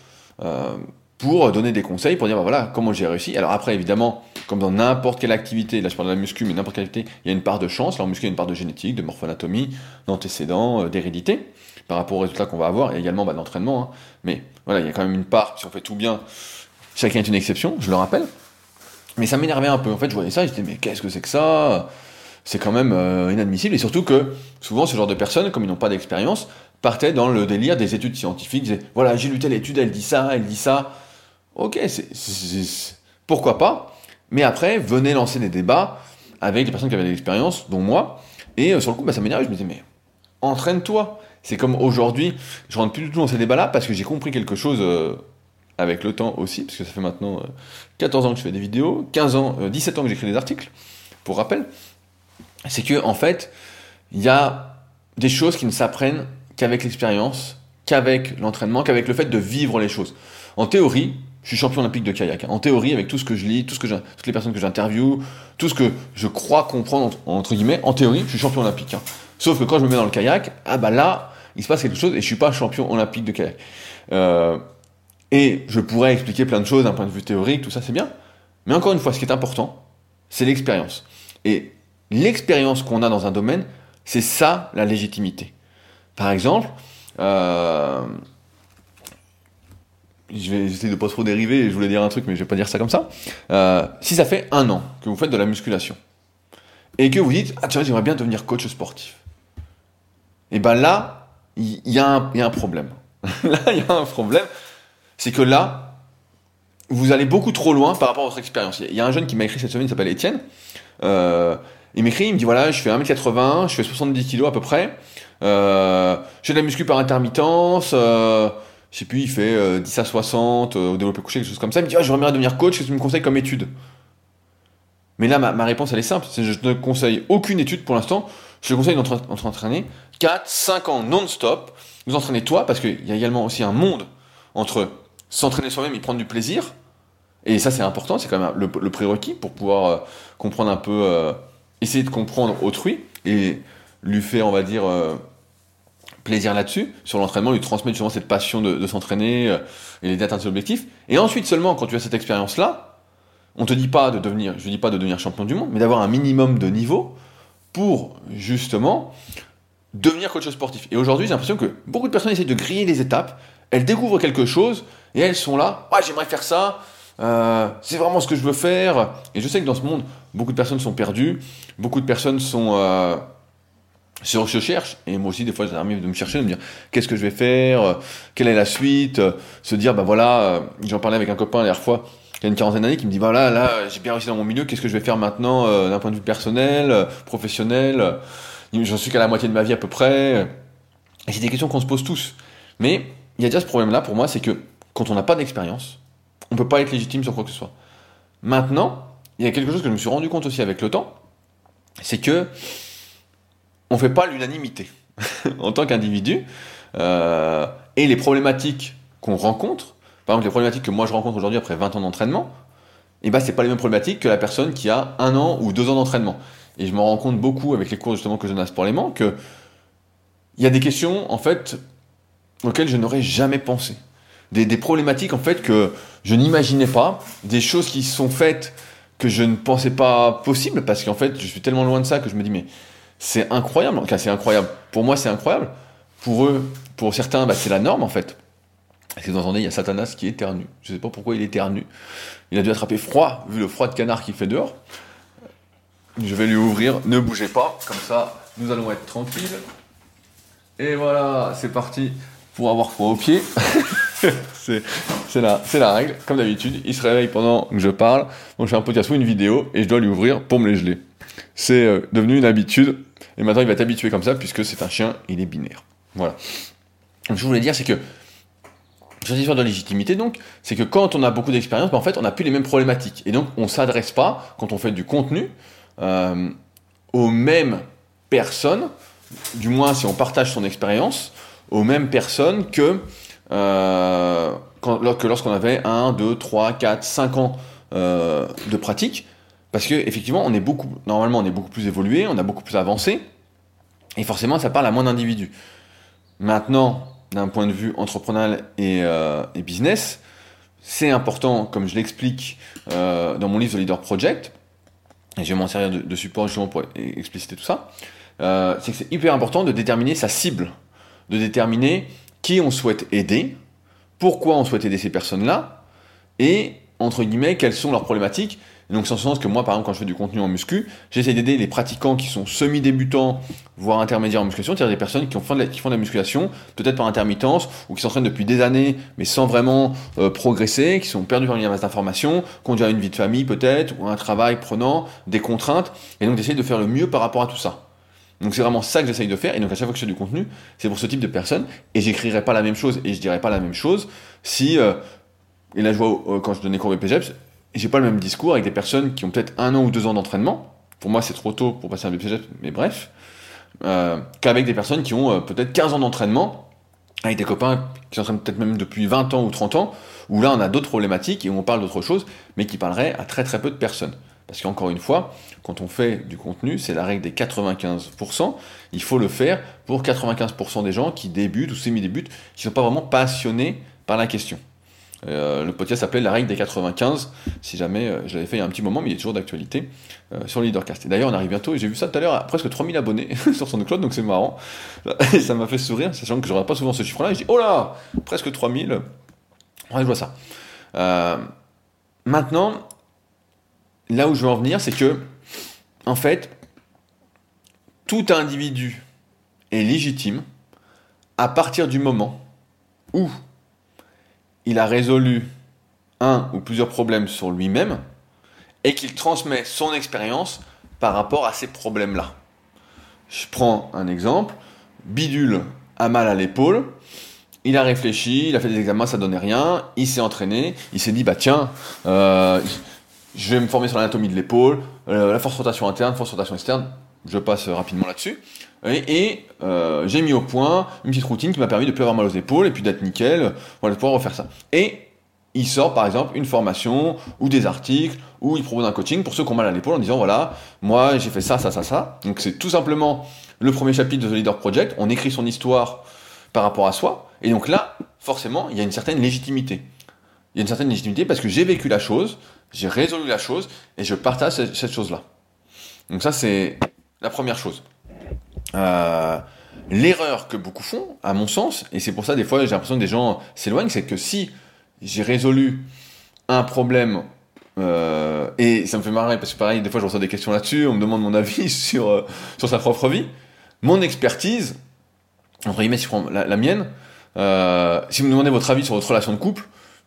euh, pour donner des conseils, pour dire bah voilà comment j'ai réussi. Alors après évidemment, comme dans n'importe quelle activité, là je parle de la muscu, mais n'importe quelle activité, il y a une part de chance. Là en muscu, il y a une part de génétique, de morphoanatomie, d'antécédents, euh, d'hérédité, par rapport aux résultats qu'on va avoir, et également bah, d'entraînement. Hein. Mais voilà, il y a quand même une part, si on fait tout bien, chacun est une exception, je le rappelle. Mais ça m'énervait un peu. En fait, je voyais ça, je disais mais qu'est-ce que c'est que ça? C'est quand même euh, inadmissible. Et surtout que souvent ce genre de personnes, comme ils n'ont pas d'expérience, partaient dans le délire des études scientifiques, disaient voilà j'ai lu telle étude, elle dit ça, elle dit ça. Ok, c'est, pourquoi pas? Mais après, venez lancer des débats avec des personnes qui avaient de l'expérience, dont moi. Et euh, sur le coup, bah, ça m'énerve. Je me disais, mais entraîne-toi. C'est comme aujourd'hui, je rentre plus du tout dans ces débats-là parce que j'ai compris quelque chose euh, avec le temps aussi, parce que ça fait maintenant euh, 14 ans que je fais des vidéos, 15 ans, 17 ans que j'écris des articles, pour rappel. C'est que, en fait, il y a des choses qui ne s'apprennent qu'avec l'expérience, qu'avec l'entraînement, qu'avec le fait de vivre les choses. En théorie, je suis champion olympique de kayak. En théorie, avec tout ce que je lis, tout ce que toutes les personnes que j'interviewe, tout ce que je crois comprendre, entre guillemets, en théorie, je suis champion olympique. Hein. Sauf que quand je me mets dans le kayak, ah bah là, il se passe quelque chose et je suis pas champion olympique de kayak. Euh, et je pourrais expliquer plein de choses d'un point de vue théorique, tout ça c'est bien. Mais encore une fois, ce qui est important, c'est l'expérience. Et l'expérience qu'on a dans un domaine, c'est ça la légitimité. Par exemple, euh, je vais essayer de pas trop dériver, je voulais dire un truc, mais je vais pas dire ça comme ça. Euh, si ça fait un an que vous faites de la musculation, et que vous dites, ah tiens, j'aimerais bien devenir coach sportif, et ben là, il y, y, a un problème. là, il y a un problème, c'est que là, vous allez beaucoup trop loin par rapport à votre expérience. Il y a un jeune qui m'a écrit cette semaine, il s'appelle Étienne. Euh, il m'écrit, il me dit voilà, je fais 1m80, je fais 70 kg à peu près, euh, j'ai de la muscu par intermittence, euh, je sais plus, il fait euh, 10 à 60 euh, au développé couché, quelque chose comme ça. Il me dit, ah, j'aimerais devenir coach, qu'est-ce que tu me conseilles comme étude? Mais là, ma, ma, réponse, elle est simple. Je ne conseille aucune étude pour l'instant. Je te conseille d'entraîner 4, 5 ans non-stop. Vous entraînez toi, parce qu'il y a également aussi un monde entre s'entraîner soi-même et prendre du plaisir. Et ça, c'est important, c'est quand même le, le, prérequis pour pouvoir euh, comprendre un peu, euh, essayer de comprendre autrui et lui faire, on va dire, euh, plaisir là-dessus, sur l'entraînement, lui transmettre justement cette passion de, s'entraîner euh, et l'aider à atteindre ses objectifs. Et ensuite seulement, quand tu as cette expérience-là, on te dit pas de devenir, je dis pas de devenir champion du monde, mais d'avoir un minimum de niveau pour justement devenir coach sportif. Et aujourd'hui, j'ai l'impression que beaucoup de personnes essayent de griller les étapes, elles découvrent quelque chose et elles sont là, ah j'aimerais faire ça, euh, c'est vraiment ce que je veux faire. Et je sais que dans ce monde, beaucoup de personnes sont perdues, beaucoup de personnes sont euh, se cherche, et moi aussi des fois ça arrive de me chercher, de me dire qu'est-ce que je vais faire, euh, quelle est la suite, euh, se dire bah voilà, euh, j'en parlais avec un copain la dernière fois, il y a une quarantaine d'années, qui me dit bah là, là j'ai bien réussi dans mon milieu, qu'est-ce que je vais faire maintenant d'un point de vue personnel, professionnel, j'en suis qu'à la moitié de ma vie à peu près, et c'est des questions qu'on se pose tous. Mais il y a déjà ce problème-là pour moi, c'est que quand on n'a pas d'expérience, on peut pas être légitime sur quoi que ce soit. Maintenant, il y a quelque chose que je me suis rendu compte aussi avec le temps, c'est que on fait pas l'unanimité en tant qu'individu. Euh, et les problématiques qu'on rencontre, par exemple les problématiques que moi je rencontre aujourd'hui après 20 ans d'entraînement, et eh ben c'est pas les mêmes problématiques que la personne qui a un an ou deux ans d'entraînement. Et je me rends compte beaucoup avec les cours justement que je donne à Sport Léman que il y a des questions en fait auxquelles je n'aurais jamais pensé. Des, problématiques en fait que je n'imaginais pas, des choses qui sont faites que je ne pensais pas possible parce qu'en fait je suis tellement loin de ça que je me dis mais c'est incroyable. Enfin, c'est incroyable. Pour moi, c'est incroyable. Pour eux, pour certains, bah, c'est la norme en fait. Si vous entendez, il y a Satanas qui éternue. Je ne sais pas pourquoi il éternue. Il a dû attraper froid, vu le froid de canard qu'il fait dehors. Je vais lui ouvrir. Ne bougez pas, comme ça, nous allons être tranquilles. Et voilà, c'est parti pour avoir froid aux pieds. c'est la, règle, comme d'habitude. Il se réveille pendant que je parle, donc je fais un podcast ou une vidéo, et je dois lui ouvrir pour me les geler. C'est euh, devenu une habitude, et maintenant il va être habitué comme ça, puisque c'est un chien, il est binaire. Voilà. Ce que je voulais dire, c'est que, cette histoire de légitimité, donc, c'est que quand on a beaucoup d'expérience, ben, en fait, on n'a plus les mêmes problématiques. Et donc, on ne s'adresse pas, quand on fait du contenu, euh, aux mêmes personnes, du moins si on partage son expérience, aux mêmes personnes que, euh, que lorsqu'on avait 1, 2, 3, 4, 5 ans euh, de pratique. Parce que effectivement, on est beaucoup, normalement, on est beaucoup plus évolué, on a beaucoup plus avancé, et forcément, ça parle à moins d'individus. Maintenant, d'un point de vue entrepreneurial et, euh, business, c'est important, comme je l'explique dans mon livre The Leader Project, et je vais m'en servir de, support justement pour expliciter tout ça, c'est que c'est hyper important de déterminer sa cible, de déterminer qui on souhaite aider, pourquoi on souhaite aider ces personnes-là, et entre guillemets, quelles sont leurs problématiques, donc, c'est en ce sens que moi, par exemple, quand je fais du contenu en muscu, j'essaie d'aider les pratiquants qui sont semi-débutants, voire intermédiaires en musculation, c'est-à-dire des personnes qui, font de la, qui font de la musculation, peut-être par intermittence, ou qui s'entraînent depuis des années, mais sans vraiment euh, progresser, qui sont perdus par une masse d'informations, qui ont déjà une vie de famille peut-être, ou un travail prenant, des contraintes, et donc d'essayer de faire le mieux par rapport à tout ça. Donc c'est vraiment ça que j'essaye de faire, et donc à chaque fois que je fais du contenu, c'est pour ce type de personnes, et j'écrirai pas la même chose, et je dirai pas la même chose, si... Euh, et là, je vois, euh, quand je donnais cours BPGEPS, j'ai pas le même discours avec des personnes qui ont peut-être un an ou deux ans d'entraînement. Pour moi, c'est trop tôt pour passer un BPGEPS, mais bref. Euh, qu'avec des personnes qui ont peut-être 15 ans d'entraînement, avec des copains qui s'entraînent peut-être même depuis 20 ans ou 30 ans, où là on a d'autres problématiques et où on parle d'autre chose, mais qui parleraient à très très peu de personnes. Parce qu'encore une fois, quand on fait du contenu, c'est la règle des 95%, il faut le faire pour 95% des gens qui débutent ou semi-débutent, qui ne sont pas vraiment passionnés par la question. Euh, le podcast s'appelait La règle des 95. Si jamais euh, je l'avais fait il y a un petit moment, mais il est toujours d'actualité euh, sur le Leadercast. Et d'ailleurs, on arrive bientôt, et j'ai vu ça tout à l'heure, à presque 3000 abonnés sur son cloud, donc c'est marrant. Ça m'a fait sourire, sachant que je regarde pas souvent ce chiffre-là. Je dis, oh là, presque 3000. Ouais, je vois ça. maintenant, là où je veux en venir, c'est que, en fait, tout individu est légitime à partir du moment où il a résolu un ou plusieurs problèmes sur lui-même et qu'il transmet son expérience par rapport à ces problèmes-là. Je prends un exemple. Bidule a mal à l'épaule. Il a réfléchi, il a fait des examens, ça donnait rien. Il s'est entraîné. Il s'est dit bah tiens, euh, je vais me former sur l'anatomie de l'épaule, euh, la force rotation interne, force rotation externe. Je passe rapidement là-dessus. Et, euh, j'ai mis au point une petite routine qui m'a permis de plus avoir mal aux épaules et puis d'être nickel, voilà, de pouvoir refaire ça. Et il sort par exemple une formation ou des articles ou il propose un coaching pour ceux qui ont mal à l'épaule en disant voilà, moi j'ai fait ça, ça, ça, ça. Donc c'est tout simplement le premier chapitre de The Leader Project. On écrit son histoire par rapport à soi. Et donc là, forcément, il y a une certaine légitimité. Il y a une certaine légitimité parce que j'ai vécu la chose, j'ai résolu la chose et je partage cette chose-là. Donc ça, c'est la première chose. Euh, l'erreur que beaucoup font, à mon sens, et c'est pour ça des fois j'ai l'impression que des gens s'éloignent, c'est que si j'ai résolu un problème euh, et ça me fait marrer parce que pareil, des fois je reçois des questions là-dessus, on me demande mon avis sur, euh, sur sa propre vie. Mon expertise, entre guillemets, si je prends la, mienne, si vous me demandez votre avis sur votre relation de couple,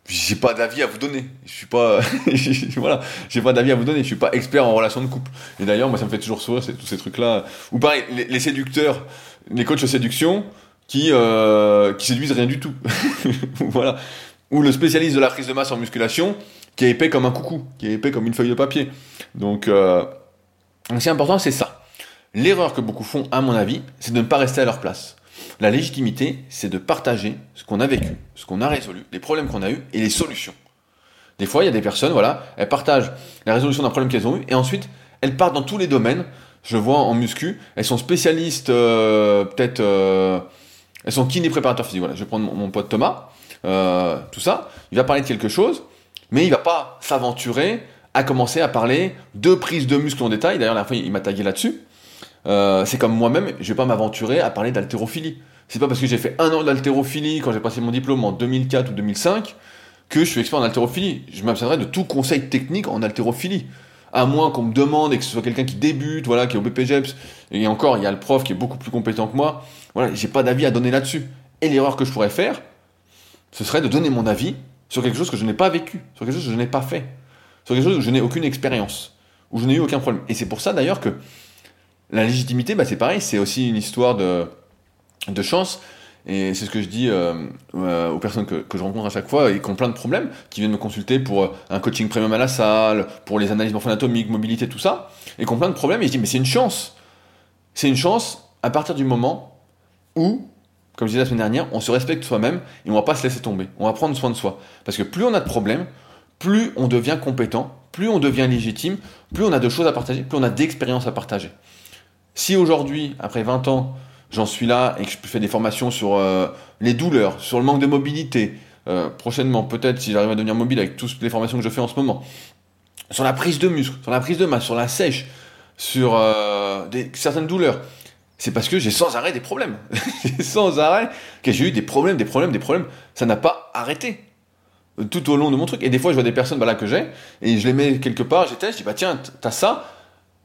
j'ai pas d'avis à vous donner. Je suis pas, voilà, j'ai pas d'avis à vous donner. Je suis pas expert en relations de couple. Et d'ailleurs, moi, ça me fait toujours sourire, tous ces trucs-là. Ou pareil, les, séducteurs, les coachs de séduction qui euh, qui séduisent rien du tout. voilà. Ou le spécialiste de la prise de masse en musculation qui est épais comme un coucou, qui est épais comme une feuille de papier. Donc, euh, c'est important, c'est ça. L'erreur que beaucoup font, à mon avis, c'est de ne pas rester à leur place. La légitimité, c'est de partager ce qu'on a vécu, ce qu'on a résolu, les problèmes qu'on a eus et les solutions. Des fois, il y a des personnes, voilà, elles partagent la résolution d'un problème qu'elles ont eu et ensuite, elles partent dans tous les domaines. Je vois en muscu, elles sont spécialistes, euh, peut-être, euh, elles sont kiné préparateurs physiques. Voilà, je vais prendre mon, pote Thomas, euh, tout ça. Il va parler de quelque chose, mais il va pas s'aventurer à commencer à parler de prise de muscle en détail. D'ailleurs, la fois, il m'a tagué là-dessus. Euh, c'est comme moi-même, je vais pas m'aventurer à parler d'haltérophilie. C'est pas parce que j'ai fait un an d'haltérophilie quand j'ai passé mon diplôme en 2004 ou 2005 que je suis expert en haltérophilie. Je m'abstiendrai de tout conseil technique en haltérophilie. À moins qu'on me demande et que ce soit quelqu'un qui débute, voilà, qui est au BPGEPS, et encore, il y a le prof qui est beaucoup plus compétent que moi. Voilà, j'ai pas d'avis à donner là-dessus. Et l'erreur que je pourrais faire, ce serait de donner mon avis sur quelque chose que je n'ai pas vécu, sur quelque chose que je n'ai pas fait, sur quelque chose où je n'ai aucune expérience, où je n'ai eu aucun problème. Et c'est pour ça d'ailleurs que la légitimité, bah, c'est pareil, c'est aussi une histoire de, de chance. Et c'est ce que je dis euh, euh, aux personnes que, que, je rencontre à chaque fois et qui ont plein de problèmes, qui viennent me consulter pour euh, un coaching premium à la salle, pour les analyses morpho-anatomiques, mobilité, tout ça, et qui ont plein de problèmes. Et je dis, mais c'est une chance. C'est une chance à partir du moment où, comme je disais la semaine dernière, on se respecte soi-même et on va pas se laisser tomber. On va prendre soin de soi. Parce que plus on a de problèmes, plus on devient compétent, plus on devient légitime, plus on a de choses à partager, plus on a d'expériences à partager. Si aujourd'hui, après 20 ans, j'en suis là et que je fais des formations sur euh, les douleurs, sur le manque de mobilité, euh, prochainement, peut-être si j'arrive à devenir mobile avec toutes les formations que je fais en ce moment, sur la prise de muscle, sur la prise de masse, sur la sèche, sur euh, certaines douleurs, c'est parce que j'ai sans arrêt des problèmes. sans arrêt que j'ai eu des problèmes, des problèmes, des problèmes. Ça n'a pas arrêté tout au long de mon truc. Et des fois, je vois des personnes bah, là que j'ai, et je les mets quelque part, j'étais, je dis, bah tiens, t'as ça,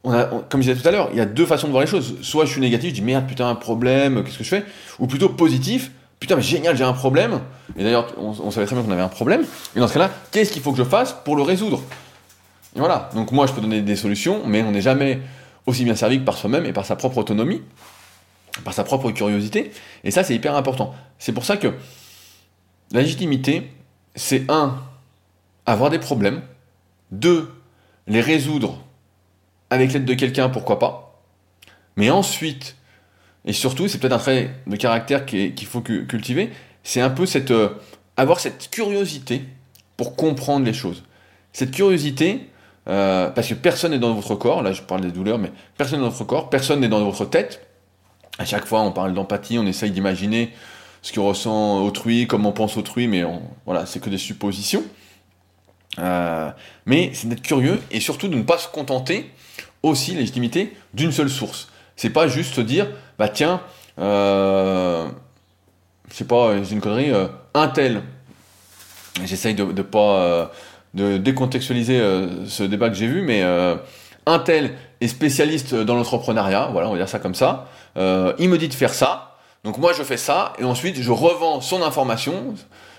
comme je disais tout à l'heure, il y a deux façons de voir les choses. Soit je suis négatif, je dis merde, putain, un problème, qu'est-ce que je fais? Ou plutôt positif, putain, mais génial, j'ai un problème. Et d'ailleurs, on, savait très bien qu'on avait un problème. Et dans ce cas-là, qu'est-ce qu'il faut que je fasse pour le résoudre? Et voilà. Donc moi, je peux donner des solutions, mais on n'est jamais aussi bien servi que par soi-même et par sa propre autonomie, par sa propre curiosité. Et ça, c'est hyper important. C'est pour ça que la légitimité, c'est un, avoir des problèmes, deux, les résoudre avec l'aide de quelqu'un, pourquoi pas. Mais ensuite, et surtout, c'est peut-être un trait de caractère qu'il faut cultiver, c'est un peu cette, euh, avoir cette curiosité pour comprendre les choses. Cette curiosité, euh, parce que personne n'est dans votre corps, là je parle des douleurs, mais personne n'est dans votre corps, personne n'est dans votre tête. À chaque fois, on parle d'empathie, on essaye d'imaginer ce que ressent autrui, comment on pense autrui, mais voilà, c'est que des suppositions. Euh, mais c'est d'être curieux et surtout de ne pas se contenter aussi légitimité d'une seule source. C'est pas juste dire, bah tiens, euh, je pas, une connerie, euh, un tel. J'essaye de, pas euh, de décontextualiser euh, ce débat que j'ai vu, mais un tel est spécialiste dans l'entrepreneuriat, voilà, on va dire ça comme ça. il me dit de faire ça, donc moi je fais ça, et ensuite je revends son information,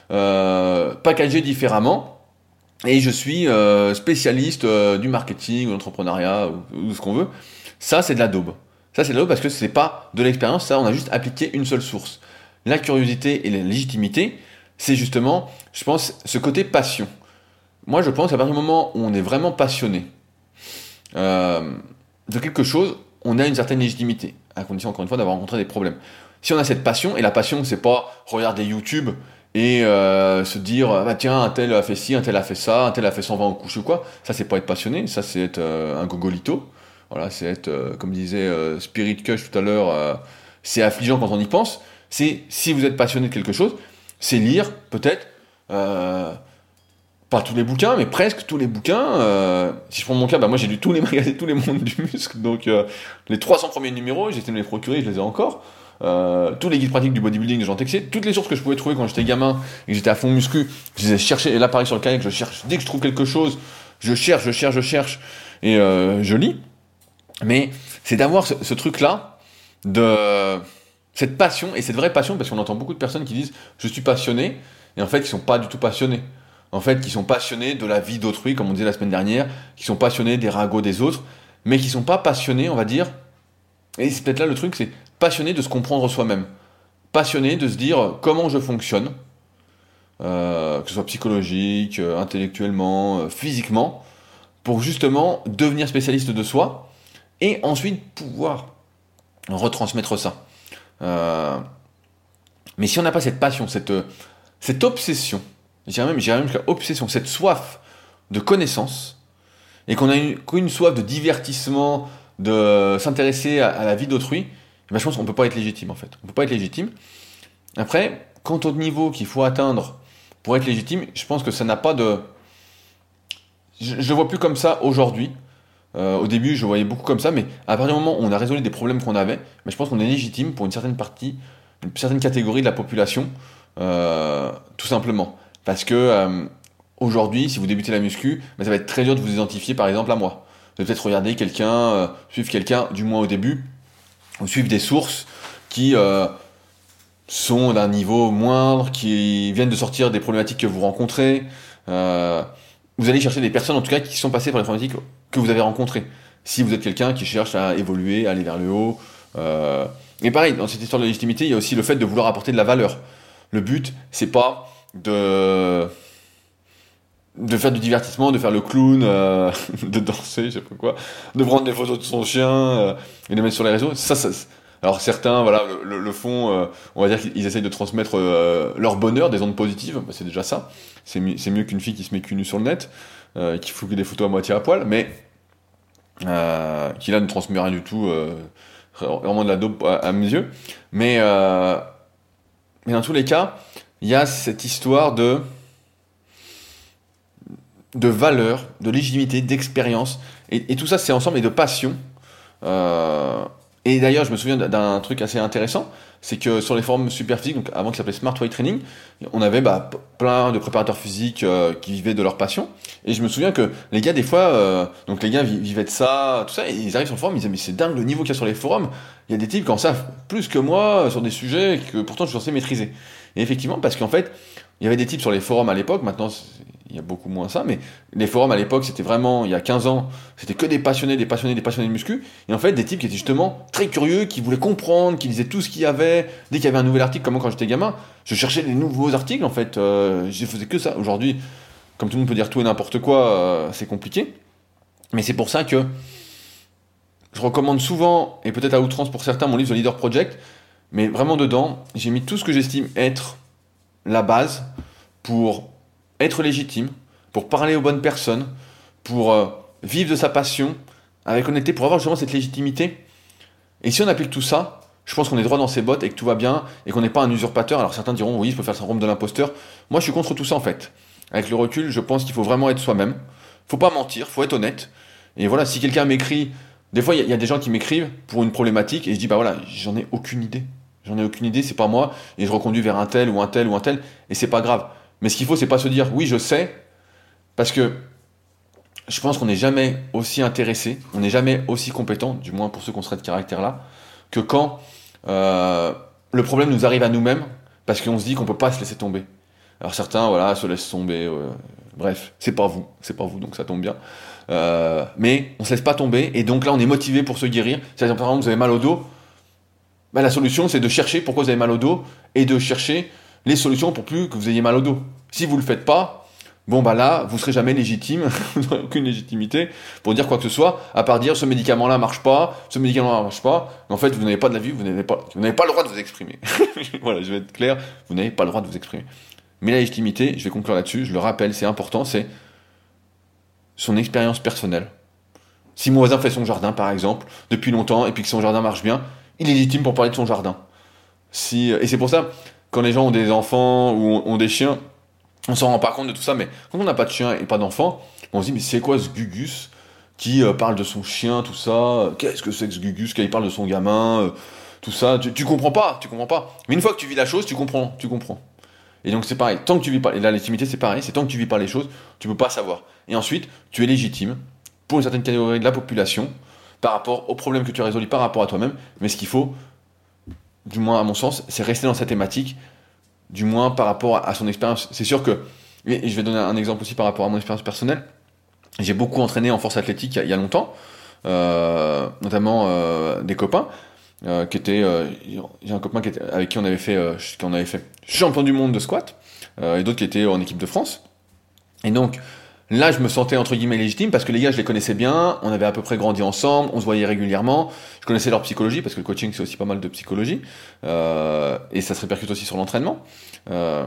packagée différemment et je suis euh, spécialiste euh, du marketing ou l'entrepreneuriat ou, ce qu'on veut. Ça, c'est de la daube. Ça, c'est de la daube parce que c'est pas de l'expérience, ça, on a juste appliqué une seule source. La curiosité et la légitimité, c'est justement, je pense, ce côté passion. Moi, je pense qu'à partir du moment où on est vraiment passionné euh, de quelque chose, on a une certaine légitimité, à condition, encore une fois, d'avoir rencontré des problèmes. Si on a cette passion, et la passion, c'est pas regarder YouTube et euh, se dire bah tiens un tel a fait ci un tel a fait ça un tel a fait 120 au couche ou quoi ça c'est pas être passionné ça c'est être euh, un gogolito. Voilà c'est être euh, comme disait Spirit Cush tout à l'heure c'est affligeant quand on y pense. C'est si vous êtes passionné de quelque chose c'est lire peut-être pas tous les bouquins mais presque tous les bouquins si je prends mon cas bah moi j'ai lu tous les magazines tous les mondes du muscle donc les 300 premiers numéros j'ai été me les procurer je les ai encore euh, tous les guides pratiques du bodybuilding Jean Texier, toutes les sources que je pouvais trouver quand j'étais gamin et que j'étais à fond muscu, je les ai cherchées, et là pareil sur le kayak, je cherche, dès que je trouve quelque chose, je cherche, je cherche, je cherche, et euh, je lis. Mais c'est d'avoir ce, truc-là, de cette passion, et cette vraie passion, parce qu'on entend beaucoup de personnes qui disent je suis passionné, et en fait ils sont pas du tout passionnés. En fait, qui sont passionnés de la vie d'autrui, comme on disait la semaine dernière, qui sont passionnés des ragots des autres, mais qui sont pas passionnés, on va dire, et c'est peut-être là le truc, c'est passionné de se comprendre soi-même. Passionné de se dire comment je fonctionne, euh, que ce soit psychologique, euh, intellectuellement, euh, physiquement, pour justement devenir spécialiste de soi et ensuite pouvoir retransmettre ça. mais si on n'a pas cette passion, cette, obsession, j'irais même, même jusqu'à obsession, cette soif de connaissance, et qu'on a une soif de divertissement, de s'intéresser à, la vie d'autrui, eh ben, je pense qu'on ne peut pas être légitime en fait. On peut pas être légitime. Après, quant au niveau qu'il faut atteindre pour être légitime, je pense que ça n'a pas de. Je ne vois plus comme ça aujourd'hui. Euh, au début, je voyais beaucoup comme ça, mais à partir du moment où on a résolu des problèmes qu'on avait, mais je pense qu'on est légitime pour une certaine partie, une certaine catégorie de la population, euh, tout simplement. Parce que euh, aujourd'hui, si vous débutez la muscu, ben, ça va être très dur de vous identifier par exemple à moi de peut-être regarder quelqu'un, euh, suivre quelqu'un, du moins au début, ou suivre des sources qui, euh, sont d'un niveau moindre, qui viennent de sortir des problématiques que vous rencontrez. Euh, vous allez chercher des personnes, en tout cas, qui sont passées par les problématiques que vous avez rencontrées. Si vous êtes quelqu'un qui cherche à évoluer, à aller vers le haut. Euh... Et pareil, dans cette histoire de légitimité, il y a aussi le fait de vouloir apporter de la valeur. Le but, c'est pas de de faire du divertissement, de faire le clown, euh, de danser, je sais pas quoi, de prendre des photos de son chien euh, et de les mettre sur les réseaux. Ça, ça, alors certains, voilà, le, font, euh, on va dire qu'ils essayent de transmettre euh, leur bonheur, des ondes positives, bah, c'est déjà ça. C'est mieux, qu'une fille qui se met cul nu sur le net, euh, qui fout des photos à moitié à poil, mais qui là ne transmet rien du tout, vraiment de la dope à, mes yeux. Mais, mais dans tous les cas, il y a cette histoire de de valeur, de légitimité, d'expérience, et, tout ça c'est ensemble et de passion. Euh, et d'ailleurs, je me souviens d'un truc assez intéressant, c'est que sur les forums Superphysique, donc avant qu'ils s'appelait Smart Weight Training, on avait bah, plein de préparateurs physiques euh, qui vivaient de leur passion. Et je me souviens que les gars, des fois, euh, donc les gars vivaient de ça, tout ça, et ils arrivent sur le forum, ils disent mais c'est dingue le niveau qu'il y a sur les forums. Il y a des types qui en savent plus que moi sur des sujets que pourtant je suis censé maîtriser. Et effectivement, parce qu'en fait, il y avait des types sur les forums à l'époque, maintenant il y a beaucoup moins ça, mais les forums à l'époque, c'était vraiment, il y a 15 ans, c'était que des passionnés, des passionnés, des passionnés de muscu, et en fait, des types qui étaient justement très curieux, qui voulaient comprendre, qui lisaient tout ce qu'il y avait, dès qu'il y avait un nouvel article, comme moi quand j'étais gamin, je cherchais des nouveaux articles, en fait, euh, je faisais que ça. Aujourd'hui, comme tout le monde peut dire tout et n'importe quoi, euh, c'est compliqué, mais c'est pour ça que je recommande souvent, et peut-être à outrance pour certains, mon livre The Leader Project, mais vraiment dedans, j'ai mis tout ce que j'estime être la base pour être légitime, pour parler aux bonnes personnes, pour euh, vivre de sa passion avec honnêteté, pour avoir justement cette légitimité. Et si on applique tout ça, je pense qu'on est droit dans ses bottes et que tout va bien et qu'on n'est pas un usurpateur. Alors certains diront oui, je peux faire le syndrome de l'imposteur. Moi, je suis contre tout ça en fait. Avec le recul, je pense qu'il faut vraiment être soi-même. Faut pas mentir, faut être honnête. Et voilà, si quelqu'un m'écrit, des fois il y, a des gens qui m'écrivent pour une problématique et je dis bah voilà, j'en ai aucune idée. J'en ai aucune idée, c'est pas moi et je reconduis vers un tel ou un tel ou un tel et c'est pas grave. Mais ce qu'il faut, c'est pas se dire oui, je sais, parce que je pense qu'on n'est jamais aussi intéressé, on n'est jamais aussi compétent, du moins pour ceux qui ont ce caractère-là, que quand euh, le problème nous arrive à nous-mêmes, parce qu'on se dit qu'on peut pas se laisser tomber. Alors certains, voilà, se laissent tomber. bref, c'est pas vous, c'est pas vous, donc ça tombe bien. Euh, mais on se laisse pas tomber, et donc là, on est motivé pour se guérir. C'est-à-dire, par exemple, vous avez mal au dos, bah, la solution, c'est de chercher pourquoi vous avez mal au dos, et de chercher les solutions pour plus que vous ayez mal au dos. Si vous le faites pas, bon bah là, vous serez jamais légitime, vous n'aurez aucune légitimité pour dire quoi que ce soit, à part dire ce médicament-là marche pas, ce médicament-là marche pas. En fait, vous n'avez pas de la vie, vous n'avez pas, vous n'avez pas le droit de vous exprimer. voilà, je vais être clair, vous n'avez pas le droit de vous exprimer. Mais la légitimité, je vais conclure là-dessus, je le rappelle, c'est important, c'est son expérience personnelle. Si mon voisin fait son jardin, par exemple, depuis longtemps, et puis que son jardin marche bien, il est légitime pour parler de son jardin. Si, et c'est pour ça, quand les gens ont des enfants ou ont des chiens, on s'en rend pas compte de tout ça, mais quand on n'a pas de chien et pas d'enfant, on se dit, mais c'est quoi ce Gugus qui euh, parle de son chien, tout ça? Qu'est-ce que c'est que ce Gugus qui parle de son gamin euh, Tout ça, tu, tu, comprends pas, tu comprends pas. Mais une fois que tu vis la chose, tu comprends, tu comprends. Et donc c'est pareil, tant que tu vis pas, et légitimité c'est pareil, c'est tant que tu vis pas les choses, tu peux pas savoir. Et ensuite, tu es légitime pour une certaine catégorie de la population par rapport aux problèmes que tu as résolus par rapport à toi-même. Mais ce qu'il faut, du moins à mon sens, c'est rester dans cette thématique, du moins par rapport à son expérience. C'est sûr que, et je vais donner un exemple aussi par rapport à mon expérience personnelle, j'ai beaucoup entraîné en force athlétique il y a, longtemps, euh, notamment euh, des copains. Euh, qui étaient, j'ai un copain était, avec qui on avait fait champion du monde de squat, et d'autres qui étaient en équipe de France. Et donc, Là, je me sentais entre guillemets légitime parce que les gars, je les connaissais bien, on avait à peu près grandi ensemble, on se voyait régulièrement, je connaissais leur psychologie parce que le coaching c'est aussi pas mal de psychologie euh, et ça se répercute aussi sur l'entraînement. Euh,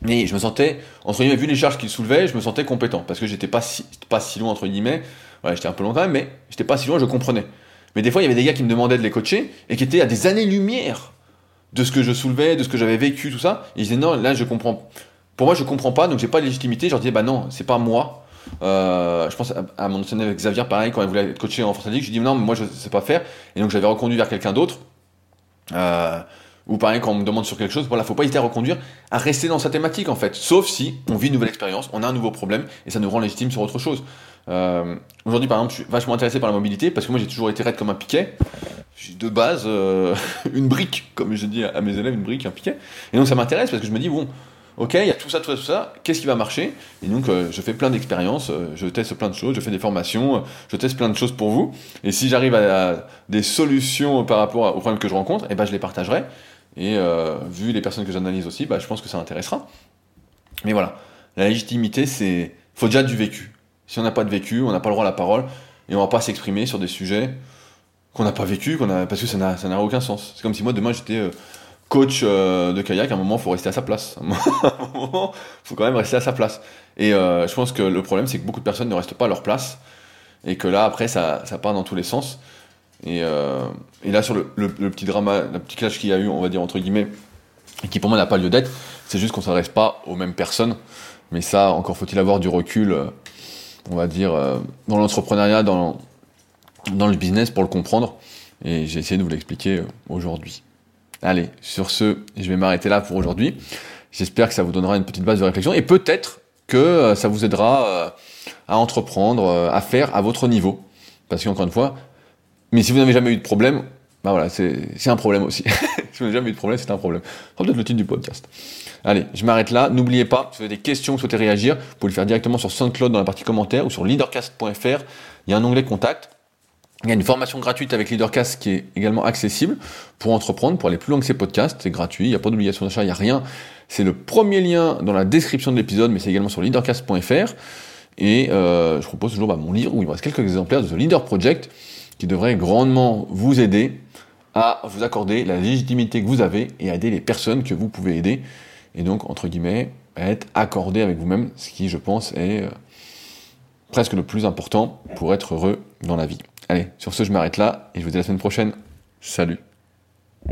mais je me sentais, entre guillemets, vu les charges qu'ils soulevaient, je me sentais compétent parce que j'étais pas si, pas si loin entre guillemets. Ouais, j'étais un peu loin quand même, mais j'étais pas si loin, je comprenais. Mais des fois, il y avait des gars qui me demandaient de les coacher et qui étaient à des années-lumière de ce que je soulevais, de ce que j'avais vécu, tout ça. Ils disaient non, là je comprends pour moi, je comprends pas, donc j'ai pas de légitimité. Je leur disais, bah non, c'est pas moi. Euh, je pense à, mon ancien avec Xavier, pareil, quand il voulait être coaché en France je lui dis non, mais moi je sais pas faire. Et donc j'avais reconduit vers quelqu'un d'autre. Euh, ou pareil, quand on me demande sur quelque chose, voilà, faut pas hésiter à reconduire, à rester dans sa thématique en fait. Sauf si on vit une nouvelle expérience, on a un nouveau problème et ça nous rend légitime sur autre chose. Euh, Aujourd'hui, par exemple, je suis vachement intéressé par la mobilité parce que moi j'ai toujours été raide comme un piquet. de base une brique, comme je dis à mes élèves, une brique, un piquet. Et donc ça m'intéresse parce que je me dis, bon, ok, il y a tout ça, tout ça, tout ça, qu'est-ce qui va marcher? Et donc euh, je fais plein d'expériences, euh, je teste plein de choses, je fais des formations, je teste plein de choses pour vous. Et si j'arrive à, des solutions par rapport aux problèmes que je rencontre, eh ben je les partagerai. Et vu les personnes que j'analyse aussi, bah, je pense que ça intéressera. Mais voilà, la légitimité, c'est faut déjà du vécu. Si on n'a pas de vécu, on n'a pas le droit à la parole et on va pas s'exprimer sur des sujets qu'on n'a pas vécu, qu'on a, parce que ça n'a, aucun sens. C'est comme si moi demain j'étais euh, coach euh, de kayak, à un moment il faut rester à sa place. Il faut quand même rester à sa place. Et euh, je pense que le problème c'est que beaucoup de personnes ne restent pas à leur place et que là après ça, part dans tous les sens. Et, et là sur le, petit drama, le petit clash qu'il y a eu, on va dire entre guillemets, et qui pour moi n'a pas lieu d'être, c'est juste qu'on s'adresse pas aux mêmes personnes. Mais ça, encore faut-il avoir du recul, on va dire, dans l'entrepreneuriat, dans le business pour le comprendre. Et j'ai essayé de vous l'expliquer euh, aujourd'hui. Allez, sur ce, je vais m'arrêter là pour aujourd'hui. J'espère que ça vous donnera une petite base de réflexion et peut-être que euh, ça vous aidera euh, à entreprendre, à faire à votre niveau. Parce qu'encore une fois, mais si vous n'avez jamais eu de problème, bah voilà, c'est un problème aussi. si vous n'avez jamais eu de problème, c'est un problème. C'est peut-être le titre du podcast. Allez, je m'arrête là. N'oubliez pas, si vous avez des questions, vous souhaitez réagir, vous pouvez le faire directement sur SoundCloud dans la partie commentaires ou sur leadercast.fr. Il y a un onglet contact. Il y a une formation gratuite avec LeaderCast qui est également accessible pour entreprendre, pour aller plus loin que ces podcasts. C'est gratuit, il n'y a pas d'obligation d'achat, il n'y a rien. C'est le premier lien dans la description de l'épisode, mais c'est également sur leadercast.fr. Et euh, je propose toujours bah, mon livre où il me reste quelques exemplaires de The Leader Project qui devrait grandement vous aider à vous accorder la légitimité que vous avez et à aider les personnes que vous pouvez aider. Et donc, entre guillemets, être accordé avec vous-même, ce qui, je pense, est euh, presque le plus important pour être heureux dans la vie. Allez, sur ce, je m'arrête là et je vous dis à la semaine prochaine. Salut